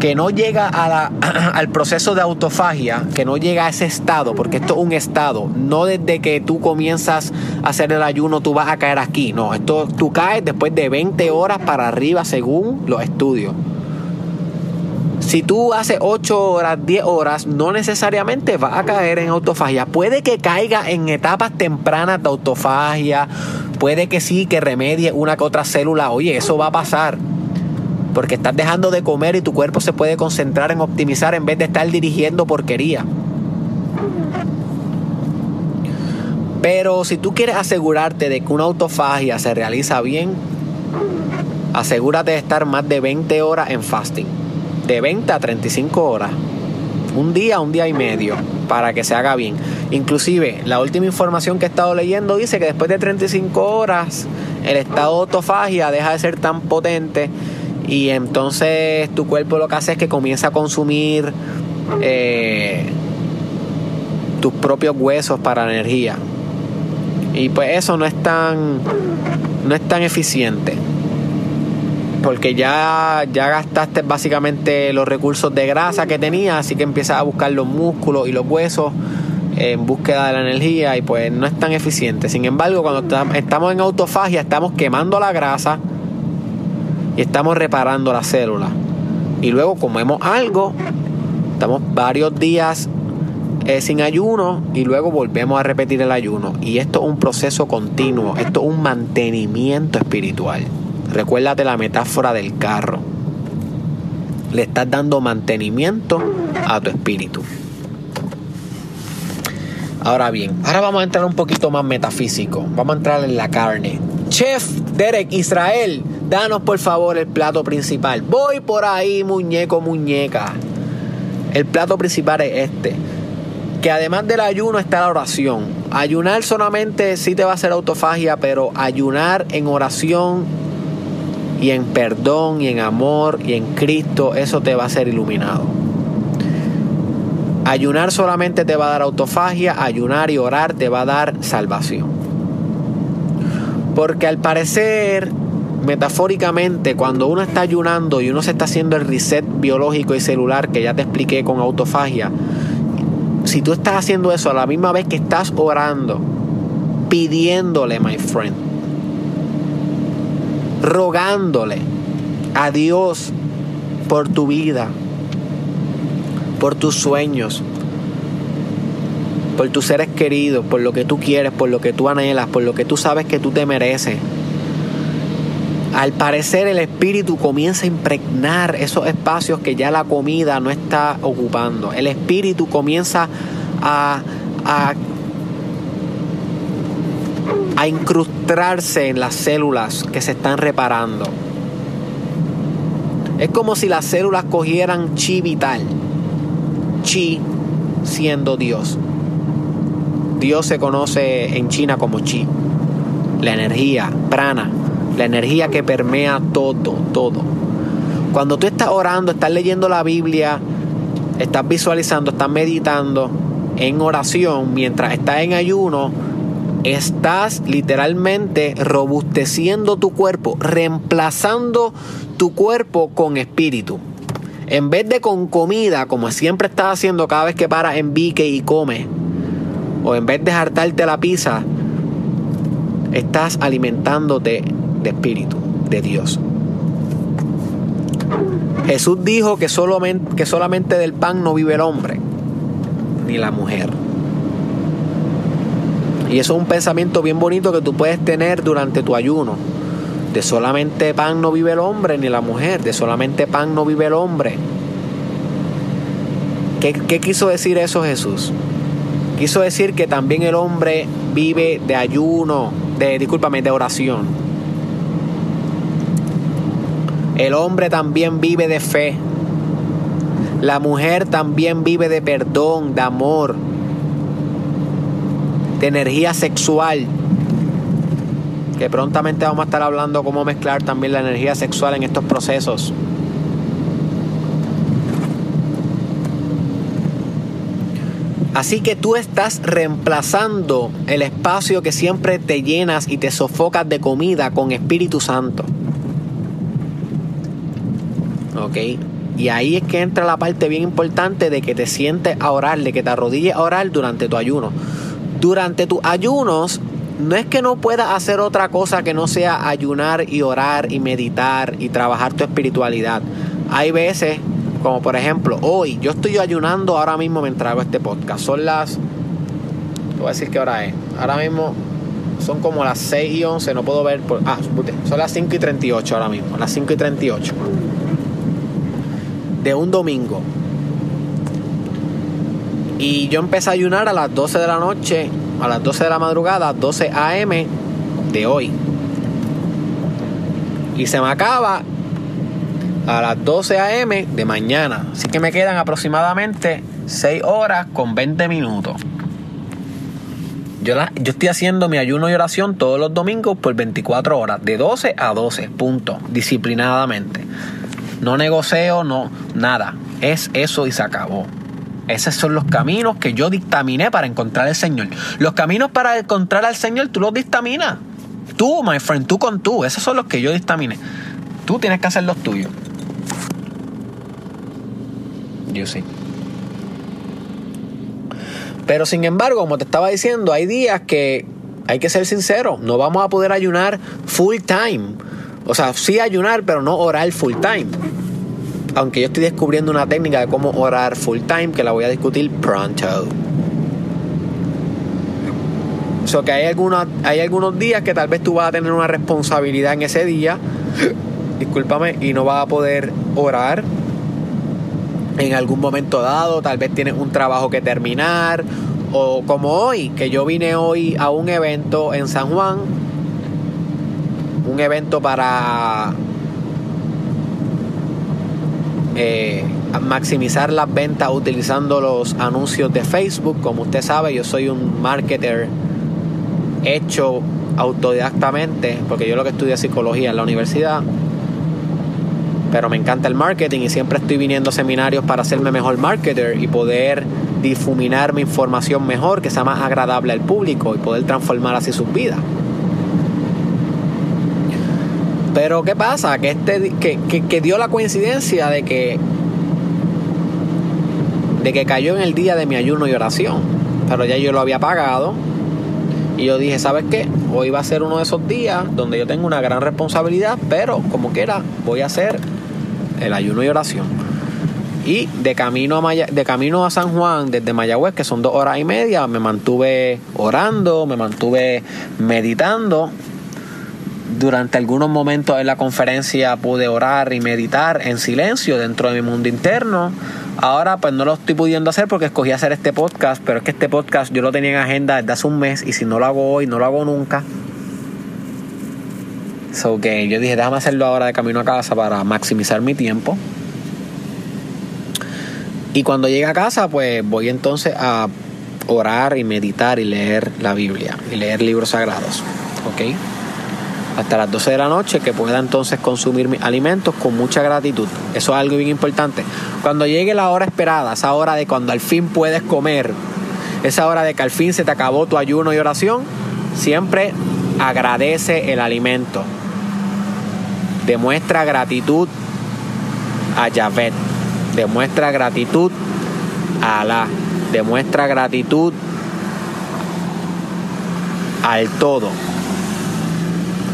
Speaker 1: que no llega al proceso de autofagia, que no llega a ese estado, porque esto es un estado, no desde que tú comienzas a hacer el ayuno tú vas a caer aquí, no, esto tú caes después de 20 horas para arriba según los estudios. Si tú haces 8 horas, 10 horas, no necesariamente vas a caer en autofagia. Puede que caiga en etapas tempranas de autofagia. Puede que sí, que remedie una que otra célula. Oye, eso va a pasar. Porque estás dejando de comer y tu cuerpo se puede concentrar en optimizar en vez de estar dirigiendo porquería. Pero si tú quieres asegurarte de que una autofagia se realiza bien, asegúrate de estar más de 20 horas en fasting. De 20 a 35 horas. Un día, un día y medio, para que se haga bien. Inclusive, la última información que he estado leyendo dice que después de 35 horas, el estado de autofagia deja de ser tan potente y entonces tu cuerpo lo que hace es que comienza a consumir eh, tus propios huesos para energía. Y pues eso no es tan, no es tan eficiente. Porque ya, ya gastaste básicamente los recursos de grasa que tenías, así que empiezas a buscar los músculos y los huesos en búsqueda de la energía y pues no es tan eficiente. Sin embargo, cuando estamos en autofagia, estamos quemando la grasa estamos reparando la célula. Y luego comemos algo, estamos varios días eh, sin ayuno y luego volvemos a repetir el ayuno. Y esto es un proceso continuo, esto es un mantenimiento espiritual. Recuérdate la metáfora del carro. Le estás dando mantenimiento a tu espíritu. Ahora bien, ahora vamos a entrar un poquito más metafísico. Vamos a entrar en la carne. Chef Derek Israel, danos por favor el plato principal. Voy por ahí, muñeco, muñeca. El plato principal es este. Que además del ayuno está la oración. Ayunar solamente sí te va a hacer autofagia, pero ayunar en oración y en perdón y en amor y en Cristo, eso te va a ser iluminado. Ayunar solamente te va a dar autofagia, ayunar y orar te va a dar salvación. Porque al parecer, metafóricamente, cuando uno está ayunando y uno se está haciendo el reset biológico y celular que ya te expliqué con autofagia, si tú estás haciendo eso a la misma vez que estás orando, pidiéndole, my friend, rogándole a Dios por tu vida, por tus sueños, por tus seres queridos, por lo que tú quieres, por lo que tú anhelas, por lo que tú sabes que tú te mereces. Al parecer el espíritu comienza a impregnar esos espacios que ya la comida no está ocupando. El espíritu comienza a, a, a incrustarse en las células que se están reparando. Es como si las células cogieran chi vital Chi siendo Dios. Dios se conoce en China como Chi. La energía, prana, la energía que permea todo, todo. Cuando tú estás orando, estás leyendo la Biblia, estás visualizando, estás meditando en oración, mientras estás en ayuno, estás literalmente robusteciendo tu cuerpo, reemplazando tu cuerpo con espíritu. En vez de con comida, como siempre estás haciendo cada vez que paras en bique y comes, o en vez de hartarte la pizza, estás alimentándote de espíritu, de Dios. Jesús dijo que solamente, que solamente del pan no vive el hombre, ni la mujer. Y eso es un pensamiento bien bonito que tú puedes tener durante tu ayuno. De solamente pan no vive el hombre ni la mujer, de solamente pan no vive el hombre. ¿Qué, quiso decir eso Jesús? Quiso decir que también el hombre vive de ayuno, de, discúlpame, de oración. El hombre también vive de fe. La mujer también vive de perdón, de amor, de energía sexual que prontamente vamos a estar hablando cómo mezclar también la energía sexual en estos procesos. Así que tú estás reemplazando el espacio que siempre te llenas y te sofocas de comida con Espíritu Santo. Y ahí es que entra la parte bien importante de que te sientes a orar, de que te arrodilles a orar durante tu ayuno. Durante tus ayunos, no es que no puedas hacer otra cosa que no sea ayunar y orar y meditar y trabajar tu espiritualidad. Hay veces como por ejemplo, hoy yo estoy ayunando ahora mismo mientras hago este podcast. Son las. Te voy a decir qué hora es. Ahora mismo son como las 6 y 11. No puedo ver. Por, ah, son las 5 y 38 ahora mismo. Las 5 y 38. De un domingo. Y yo empecé a ayunar a las 12 de la noche. A las 12 de la madrugada, 12 a.m. de hoy. Y se me acaba a las 12 a.m. de mañana. Así que me quedan aproximadamente 6 horas con 20 minutos. Yo, yo estoy haciendo mi ayuno y oración todos los domingos por 24 horas, de 12 a 12, punto, disciplinadamente. No negocio, no, nada. Es eso y se acabó. Esos son los caminos que yo dictaminé para encontrar al Señor. Los caminos para encontrar al Señor tú los dictaminas. Tú, my friend, tú con tú. Esos son los que yo dictaminé. Tú tienes que hacer los tuyos. Yo sí. Pero sin embargo, como te estaba diciendo, hay días que hay que ser sincero, no vamos a poder ayunar full time. O sea, sí ayunar, pero no orar full time. Aunque yo estoy descubriendo una técnica de cómo orar full time que la voy a discutir pronto. O sea, que hay algunos, hay algunos días que tal vez tú vas a tener una responsabilidad en ese día, discúlpame, y no vas a poder orar en algún momento dado, tal vez tienes un trabajo que terminar, o como hoy, que yo vine hoy a un evento en San Juan, un evento para eh, maximizar las ventas utilizando los anuncios de Facebook. Como usted sabe, yo soy un marketer hecho autodidactamente, porque yo lo que estudié psicología en la universidad pero me encanta el marketing y siempre estoy viniendo a seminarios para hacerme mejor marketer y poder difuminar mi información mejor, que sea más agradable al público y poder transformar así sus vidas. Pero ¿qué pasa? Que, este, que, dio la coincidencia de que, de que cayó en el día de mi ayuno y oración. Pero ya yo lo había pagado. Y yo dije, ¿sabes qué? Hoy va a ser uno de esos días donde yo tengo una gran responsabilidad, pero como quiera, voy a hacer el ayuno y oración. Y de camino, a de camino a San Juan, desde Mayagüez, que son dos horas y media, me mantuve orando, me mantuve meditando. Durante algunos momentos en la conferencia pude orar y meditar en silencio dentro de mi mundo interno. Ahora pues no lo estoy pudiendo hacer porque escogí hacer este podcast, pero es que este podcast yo lo tenía en agenda desde hace un mes y si no lo hago hoy, no lo hago nunca. So que yo dije, déjame hacerlo ahora de camino a casa para maximizar mi tiempo. Y cuando llegue a casa, pues voy entonces a orar y meditar y leer la Biblia y leer libros sagrados. ¿Ok? Hasta las 12 de la noche que pueda entonces consumir mis alimentos con mucha gratitud. Eso es algo bien importante. Cuando llegue la hora esperada, esa hora de cuando al fin puedes comer, esa hora de que al fin se te acabó tu ayuno y oración, siempre agradece el alimento demuestra gratitud a Yahvé, demuestra gratitud a Alá, demuestra gratitud al todo,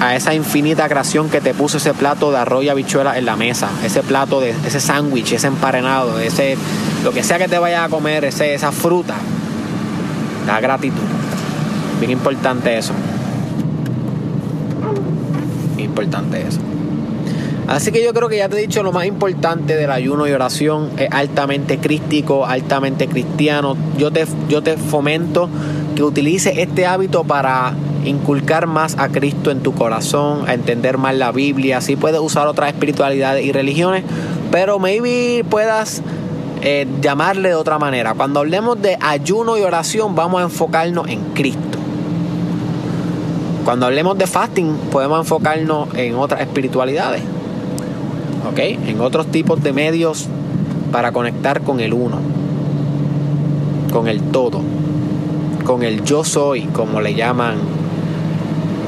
Speaker 1: a esa infinita creación que te puso ese plato de arroz y habichuela en la mesa, ese plato de ese sándwich, ese emparenado, ese lo que sea que te vayas a comer, ese, esa fruta, la gratitud. Bien importante eso. Importante eso. Así que yo creo que ya te he dicho lo más importante del ayuno y oración es altamente crístico, altamente cristiano. Yo te, yo te fomento que utilices este hábito para inculcar más a Cristo en tu corazón, a entender más la Biblia. Así puedes usar otras espiritualidades y religiones, pero maybe puedas eh, llamarle de otra manera. Cuando hablemos de ayuno y oración, vamos a enfocarnos en Cristo. Cuando hablemos de fasting, podemos enfocarnos en otras espiritualidades. En otros tipos de medios para conectar con el uno, con el todo, con el yo soy, como le llaman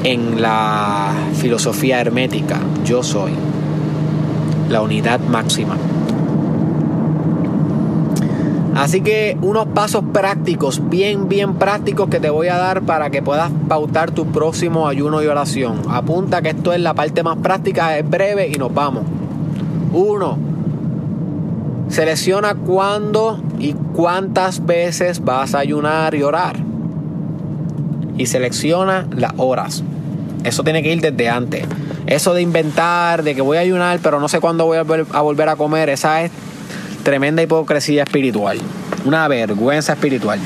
Speaker 1: en la filosofía hermética, yo soy, la unidad máxima. Así que unos pasos prácticos, bien, bien prácticos que te voy a dar para que puedas pautar tu próximo ayuno y oración. Apunta que esto es la parte más práctica, es breve y nos vamos. Uno, selecciona cuándo y cuántas veces vas a ayunar y orar. Y selecciona las horas. Eso tiene que ir desde antes. Eso de inventar, de que voy a ayunar, pero no sé cuándo voy a volver a comer, esa es tremenda hipocresía espiritual, una vergüenza espiritual.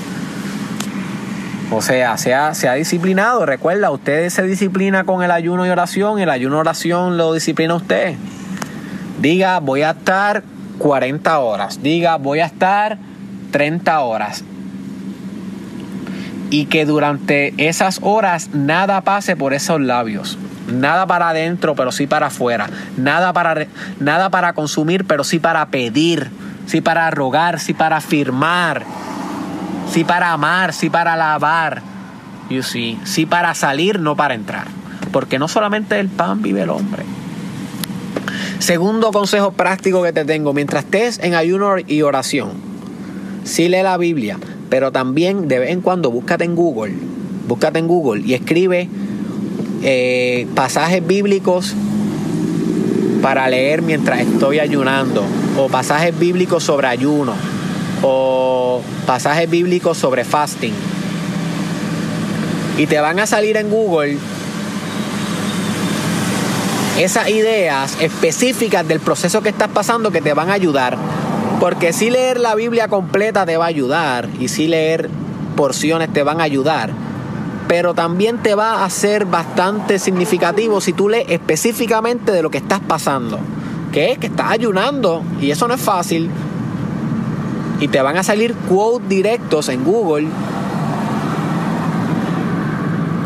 Speaker 1: O sea, sea, sea disciplinado. Recuerda, usted se disciplina con el ayuno y oración. El ayuno y oración lo disciplina usted. Diga, voy a estar 40 horas. Diga, voy a estar 30 horas. Y que durante esas horas nada pase por esos labios. Nada para adentro, pero sí para afuera. Nada para, nada para consumir, pero sí para pedir. Sí para rogar, sí para afirmar. Sí para amar, sí para alabar. You see. Sí para salir, no para entrar. Porque no solamente el pan vive el hombre. Segundo consejo práctico que te tengo, mientras estés en ayuno y oración, sí lee la Biblia, pero también de vez en cuando búscate en Google, búscate en Google y escribe eh, pasajes bíblicos para leer mientras estoy ayunando, o pasajes bíblicos sobre ayuno, o pasajes bíblicos sobre fasting. Y te van a salir en Google esas ideas específicas del proceso que estás pasando que te van a ayudar. Porque si leer la Biblia completa te va a ayudar y si leer porciones te van a ayudar pero también te va a ser bastante significativo si tú lees específicamente de lo que estás pasando. Es que estás ayunando y eso no es fácil. Y te van a salir quotes directos en Google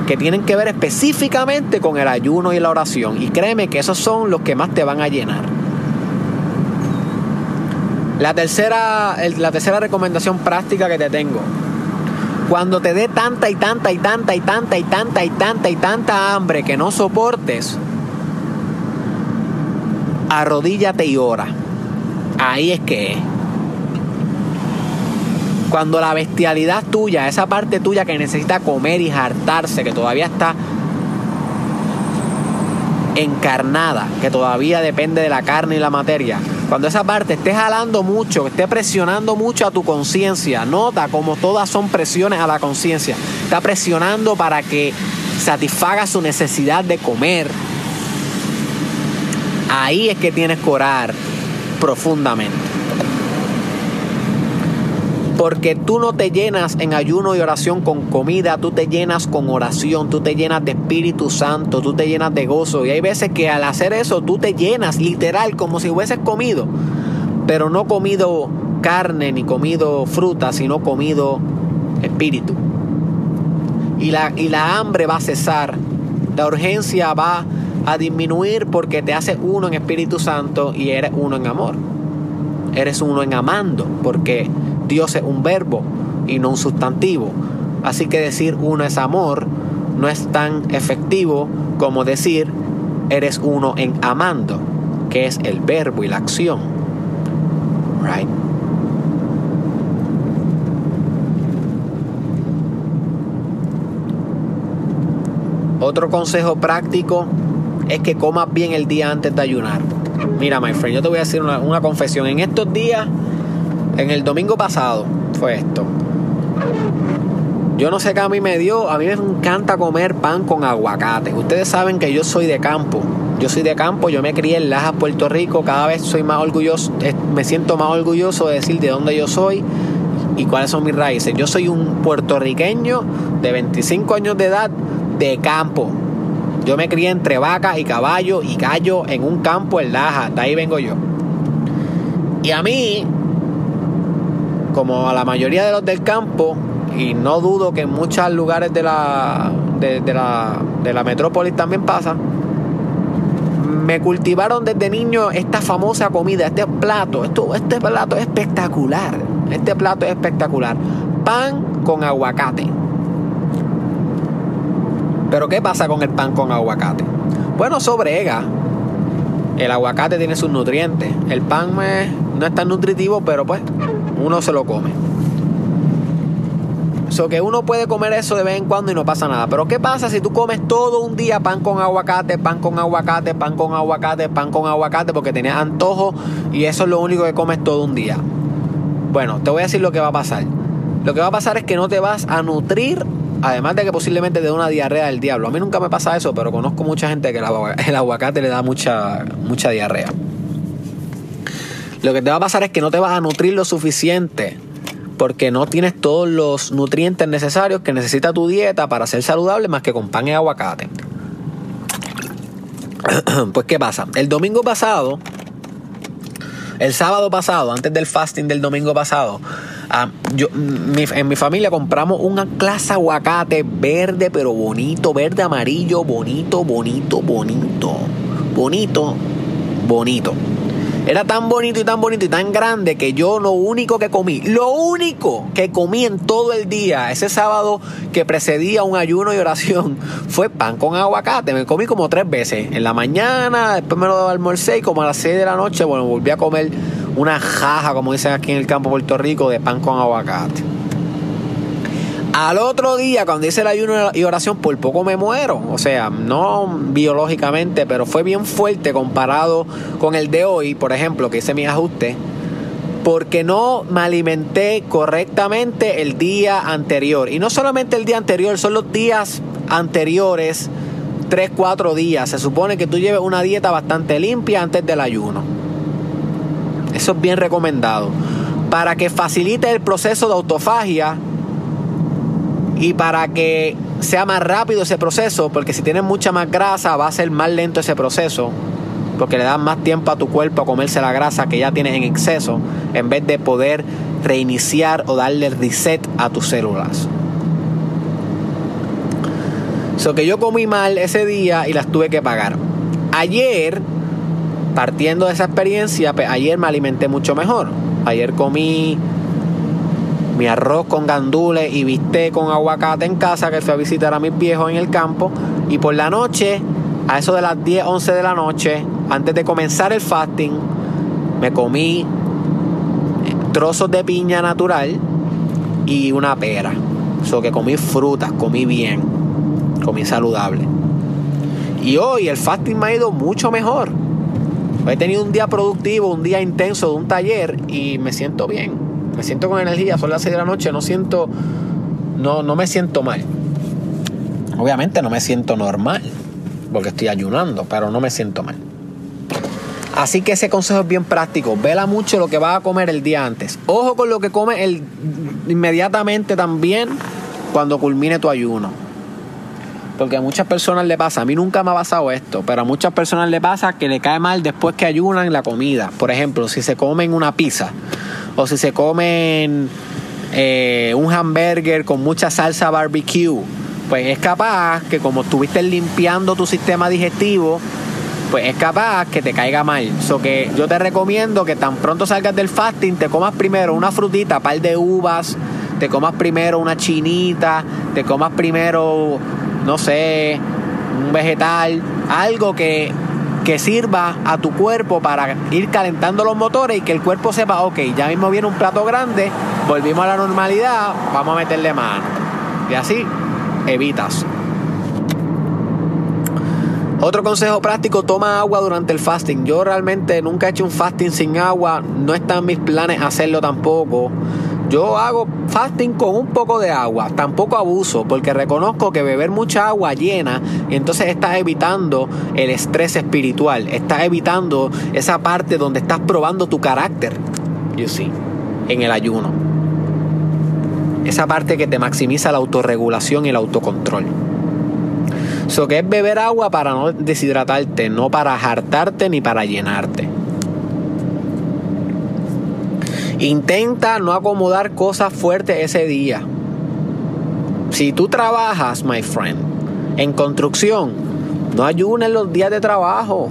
Speaker 1: que tienen que ver específicamente con el ayuno y la oración. Y créeme que esos son los que más te van a llenar. La tercera, la tercera recomendación práctica que te tengo cuando te dé tanta y tanta y tanta y tanta y tanta y tanta y tanta hambre que no soportes, arrodíllate y ora. Ahí es que es. Cuando la bestialidad tuya, esa parte tuya que necesita comer y hartarse, que todavía está encarnada, que todavía depende de la carne y la materia, cuando esa parte esté jalando mucho, esté presionando mucho a tu conciencia, nota como todas son presiones a la conciencia. Está presionando para que satisfaga su necesidad de comer. Ahí es que tienes que orar profundamente. Porque tú no te llenas en ayuno y oración con comida, tú te llenas con oración, tú te llenas de Espíritu Santo, tú te llenas de gozo. Y hay veces que al hacer eso tú te llenas literal como si hubieses comido, pero no comido carne ni comido fruta, sino comido espíritu. Y la, y la hambre va a cesar, la urgencia va a disminuir porque te hace uno en Espíritu Santo y eres uno en amor. Eres uno en amando, porque Dios es un verbo y no un sustantivo. Así que decir uno es amor no es tan efectivo como decir eres uno en amando, que es el verbo y la acción. Right? Otro consejo práctico es que comas bien el día antes de ayunar. Mira, my friend, yo te voy a decir una, una confesión. En estos días en el domingo pasado fue esto. Yo no sé qué a mí me dio, a mí me encanta comer pan con aguacate. Ustedes saben que yo soy de campo. Yo soy de campo, yo me crié en Lajas, Puerto Rico. Cada vez soy más orgulloso, eh, me siento más orgulloso de decir de dónde yo soy y cuáles son mis raíces. Yo soy un puertorriqueño de 25 años de edad de campo. Yo me crié entre vaca y caballo y gallo en un campo en Lajas. De ahí vengo yo. Y a mí como a la mayoría de los del campo, y no dudo que en muchos lugares de la, de, la, de la metrópolis también pasa, me cultivaron desde niño esta famosa comida, este plato. Esto, este plato es espectacular. Este plato es espectacular. pan con aguacate. Pero ¿qué pasa con el pan con aguacate? Bueno, sobrega. El aguacate tiene sus nutrientes. El pan pues, no es tan nutritivo, pero pues uno se lo come. So que uno puede comer eso de vez en cuando y no pasa nada. Pero ¿qué pasa si tú comes todo un día pan con aguacate, pan con aguacate, pan con aguacate, pan con aguacate porque tenías antojo y eso es lo único que comes todo un día? Bueno, te voy a decir lo que va a pasar. Lo que va a pasar es que no te vas a nutrir, además de que posiblemente te dé una diarrea del diablo. A mí nunca me pasa eso, pero conozco mucha gente que el aguacate le da mucha, mucha diarrea. Lo que te va a pasar es que no te vas a nutrir lo suficiente porque no tienes todos los nutrientes necesarios que necesita tu dieta para ser saludable más que con pan y aguacate. pues ¿qué pasa? El domingo pasado, el sábado pasado, antes del fasting del domingo pasado, ah, yo, en mi familia compramos una clase aguacate verde, pero bonito, verde amarillo, bonito, bonito, bonito, bonito, bonito. Era tan bonito y tan bonito y tan grande que yo lo único que comí, lo único que comí en todo el día, ese sábado que precedía un ayuno y oración, fue pan con aguacate. Me comí como tres veces. En la mañana, después me lo almorcé y como a las seis de la noche, bueno, volví a comer una jaja, como dicen aquí en el campo de Puerto Rico, de pan con aguacate. Al otro día, cuando hice el ayuno y oración, por poco me muero. O sea, no biológicamente, pero fue bien fuerte comparado con el de hoy, por ejemplo, que hice mi ajuste. Porque no me alimenté correctamente el día anterior. Y no solamente el día anterior, son los días anteriores, 3, 4 días. Se supone que tú lleves una dieta bastante limpia antes del ayuno. Eso es bien recomendado. Para que facilite el proceso de autofagia y para que sea más rápido ese proceso, porque si tienes mucha más grasa va a ser más lento ese proceso, porque le das más tiempo a tu cuerpo a comerse la grasa que ya tienes en exceso, en vez de poder reiniciar o darle reset a tus células. So que yo comí mal ese día y las tuve que pagar. Ayer, partiendo de esa experiencia, pues, ayer me alimenté mucho mejor. Ayer comí mi arroz con gandules y viste con aguacate en casa, que fui a visitar a mis viejos en el campo. Y por la noche, a eso de las 10, 11 de la noche, antes de comenzar el fasting, me comí trozos de piña natural y una pera. So que comí frutas, comí bien, comí saludable. Y hoy el fasting me ha ido mucho mejor. He tenido un día productivo, un día intenso de un taller y me siento bien me siento con energía, son las 6 de la noche, no siento, no, no me siento mal. Obviamente no me siento normal, porque estoy ayunando, pero no me siento mal. Así que ese consejo es bien práctico. Vela mucho lo que vas a comer el día antes. Ojo con lo que comes el, inmediatamente también cuando culmine tu ayuno. Porque a muchas personas le pasa, a mí nunca me ha pasado esto, pero a muchas personas le pasa que le cae mal después que ayunan la comida. Por ejemplo, si se comen una pizza o si se comen eh, un hamburger con mucha salsa barbecue, pues es capaz que como estuviste limpiando tu sistema digestivo, pues es capaz que te caiga mal. So que yo te recomiendo que tan pronto salgas del fasting, te comas primero una frutita, par de uvas, te comas primero una chinita, te comas primero, no sé, un vegetal, algo que que sirva a tu cuerpo para ir calentando los motores y que el cuerpo sepa, ok, ya mismo viene un plato grande, volvimos a la normalidad, vamos a meterle mano. Y así evitas. Otro consejo práctico, toma agua durante el fasting. Yo realmente nunca he hecho un fasting sin agua, no están mis planes hacerlo tampoco. Yo hago fasting con un poco de agua, tampoco abuso, porque reconozco que beber mucha agua llena, y entonces estás evitando el estrés espiritual, estás evitando esa parte donde estás probando tu carácter, you see, en el ayuno. Esa parte que te maximiza la autorregulación y el autocontrol. Eso que es beber agua para no deshidratarte, no para hartarte ni para llenarte. Intenta no acomodar cosas fuertes ese día. Si tú trabajas, my friend, en construcción, no ayunes los días de trabajo.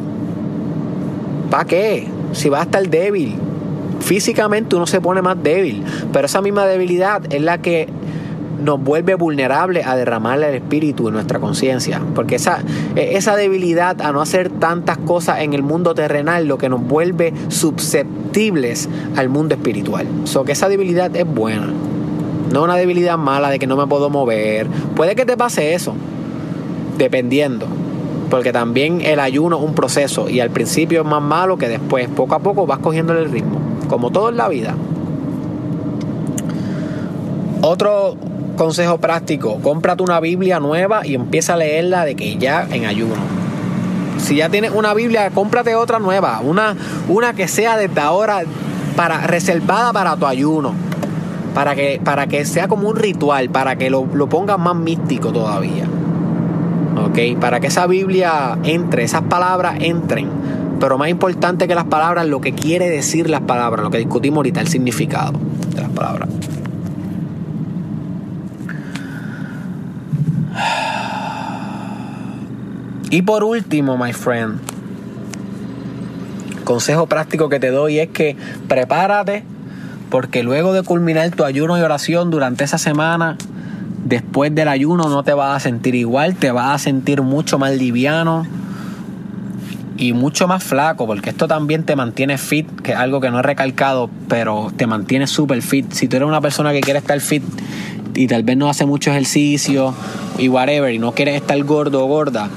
Speaker 1: ¿Para qué? Si vas a estar débil. físicamente uno se pone más débil, pero esa misma debilidad es la que nos vuelve vulnerables a derramarle el espíritu en nuestra conciencia. Porque esa, e, esa debilidad a no hacer tantas cosas en el mundo terrenal, lo que nos vuelve susceptibles al mundo espiritual. So que esa debilidad es buena. No una debilidad mala de que no me puedo mover. Puede que te pase eso. Dependiendo. Porque también el ayuno es un proceso y al principio es más malo que después. Poco a poco vas cogiendo el ritmo. Como todo en la vida. Otro consejo práctico, cómprate una Biblia nueva y empieza a leerla de que ya en ayuno. Si ya tienes una Biblia, cómprate otra nueva, una, una que sea desde ahora para, reservada para tu ayuno, para que, para que sea como un ritual, para que lo, lo pongas más místico todavía. ¿Ok? Para que esa Biblia entre, esas palabras entren. Pero más importante que las palabras, lo que quiere decir las palabras, lo que discutimos ahorita, el significado de las palabras. Y por último, my friend, consejo práctico que te doy es que prepárate porque luego de culminar tu ayuno y oración durante esa semana, después del ayuno no te vas a sentir igual, te vas a sentir mucho más liviano y mucho más flaco, porque esto también te mantiene fit, que es algo que no he recalcado, pero te mantiene súper fit. Si tú eres una persona que quiere estar fit y tal vez no hace mucho ejercicio y whatever, y no quieres estar gordo o gorda,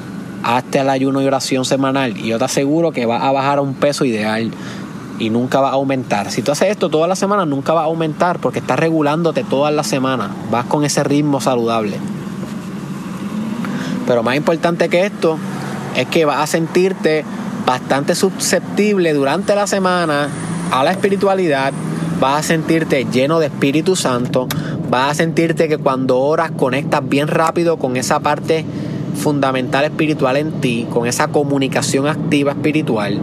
Speaker 1: hazte el ayuno y oración semanal y yo te aseguro que vas a bajar a un peso ideal y nunca va a aumentar. Si tú haces esto todas las semanas, nunca va a aumentar porque estás regulándote todas las semanas. Vas con ese ritmo saludable. Pero más importante que esto es que vas a sentirte bastante susceptible durante la semana a la espiritualidad. Vas a sentirte lleno de Espíritu Santo. Vas a sentirte que cuando oras conectas bien rápido con esa parte fundamental espiritual en ti, con esa comunicación activa espiritual,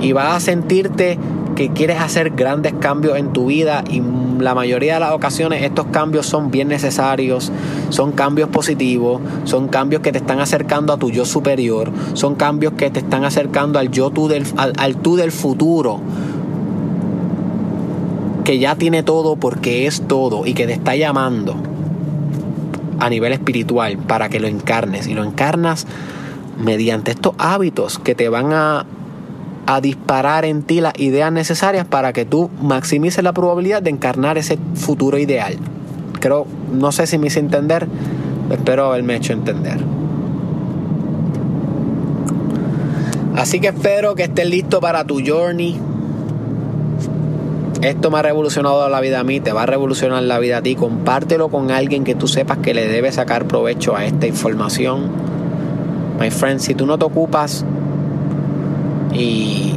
Speaker 1: y vas a sentirte que quieres hacer grandes cambios en tu vida y la mayoría de las ocasiones estos cambios son bien necesarios, son cambios positivos, son cambios que te están acercando a tu yo superior, son cambios que te están acercando al yo tú del, al tú del futuro, que ya tiene todo porque es todo y que te está llamando a nivel espiritual para que lo encarnes y lo encarnas mediante estos hábitos que te van a, a disparar en ti las ideas necesarias para que tú maximices la probabilidad de encarnar ese futuro ideal. Creo, no sé si me hice entender, espero haberme hecho entender. Así que espero que estés listo para tu journey esto me ha revolucionado la vida a mí, te va a revolucionar la vida a ti. Compártelo con alguien que tú sepas que le debe sacar provecho a esta información. My friend, si tú no te ocupas y,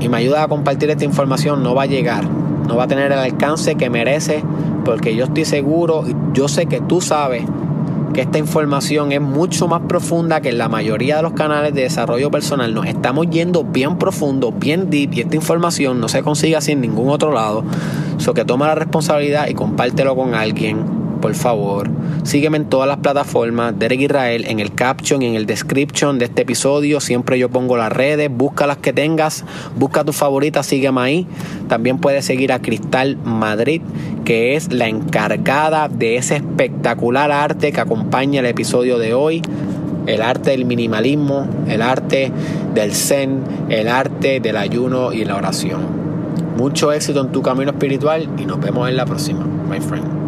Speaker 1: y me ayudas a compartir esta información, no va a llegar. No va a tener el alcance que merece porque yo estoy seguro, yo sé que tú sabes que esta información es mucho más profunda que en la mayoría de los canales de desarrollo personal. Nos estamos yendo bien profundo, bien deep y esta información no se consigue así en ningún otro lado. So que toma la responsabilidad y compártelo con alguien por favor, sígueme en todas las plataformas, Derek Israel, en el caption y en el description de este episodio. Siempre yo pongo las redes, busca las que tengas, busca tu favorita, sígueme ahí. También puedes seguir a Cristal Madrid, que es la encargada de ese espectacular arte que acompaña el episodio de hoy. El arte del minimalismo, el arte del zen, el arte del ayuno y la oración. Mucho éxito en tu camino espiritual y nos vemos en la próxima, my friend.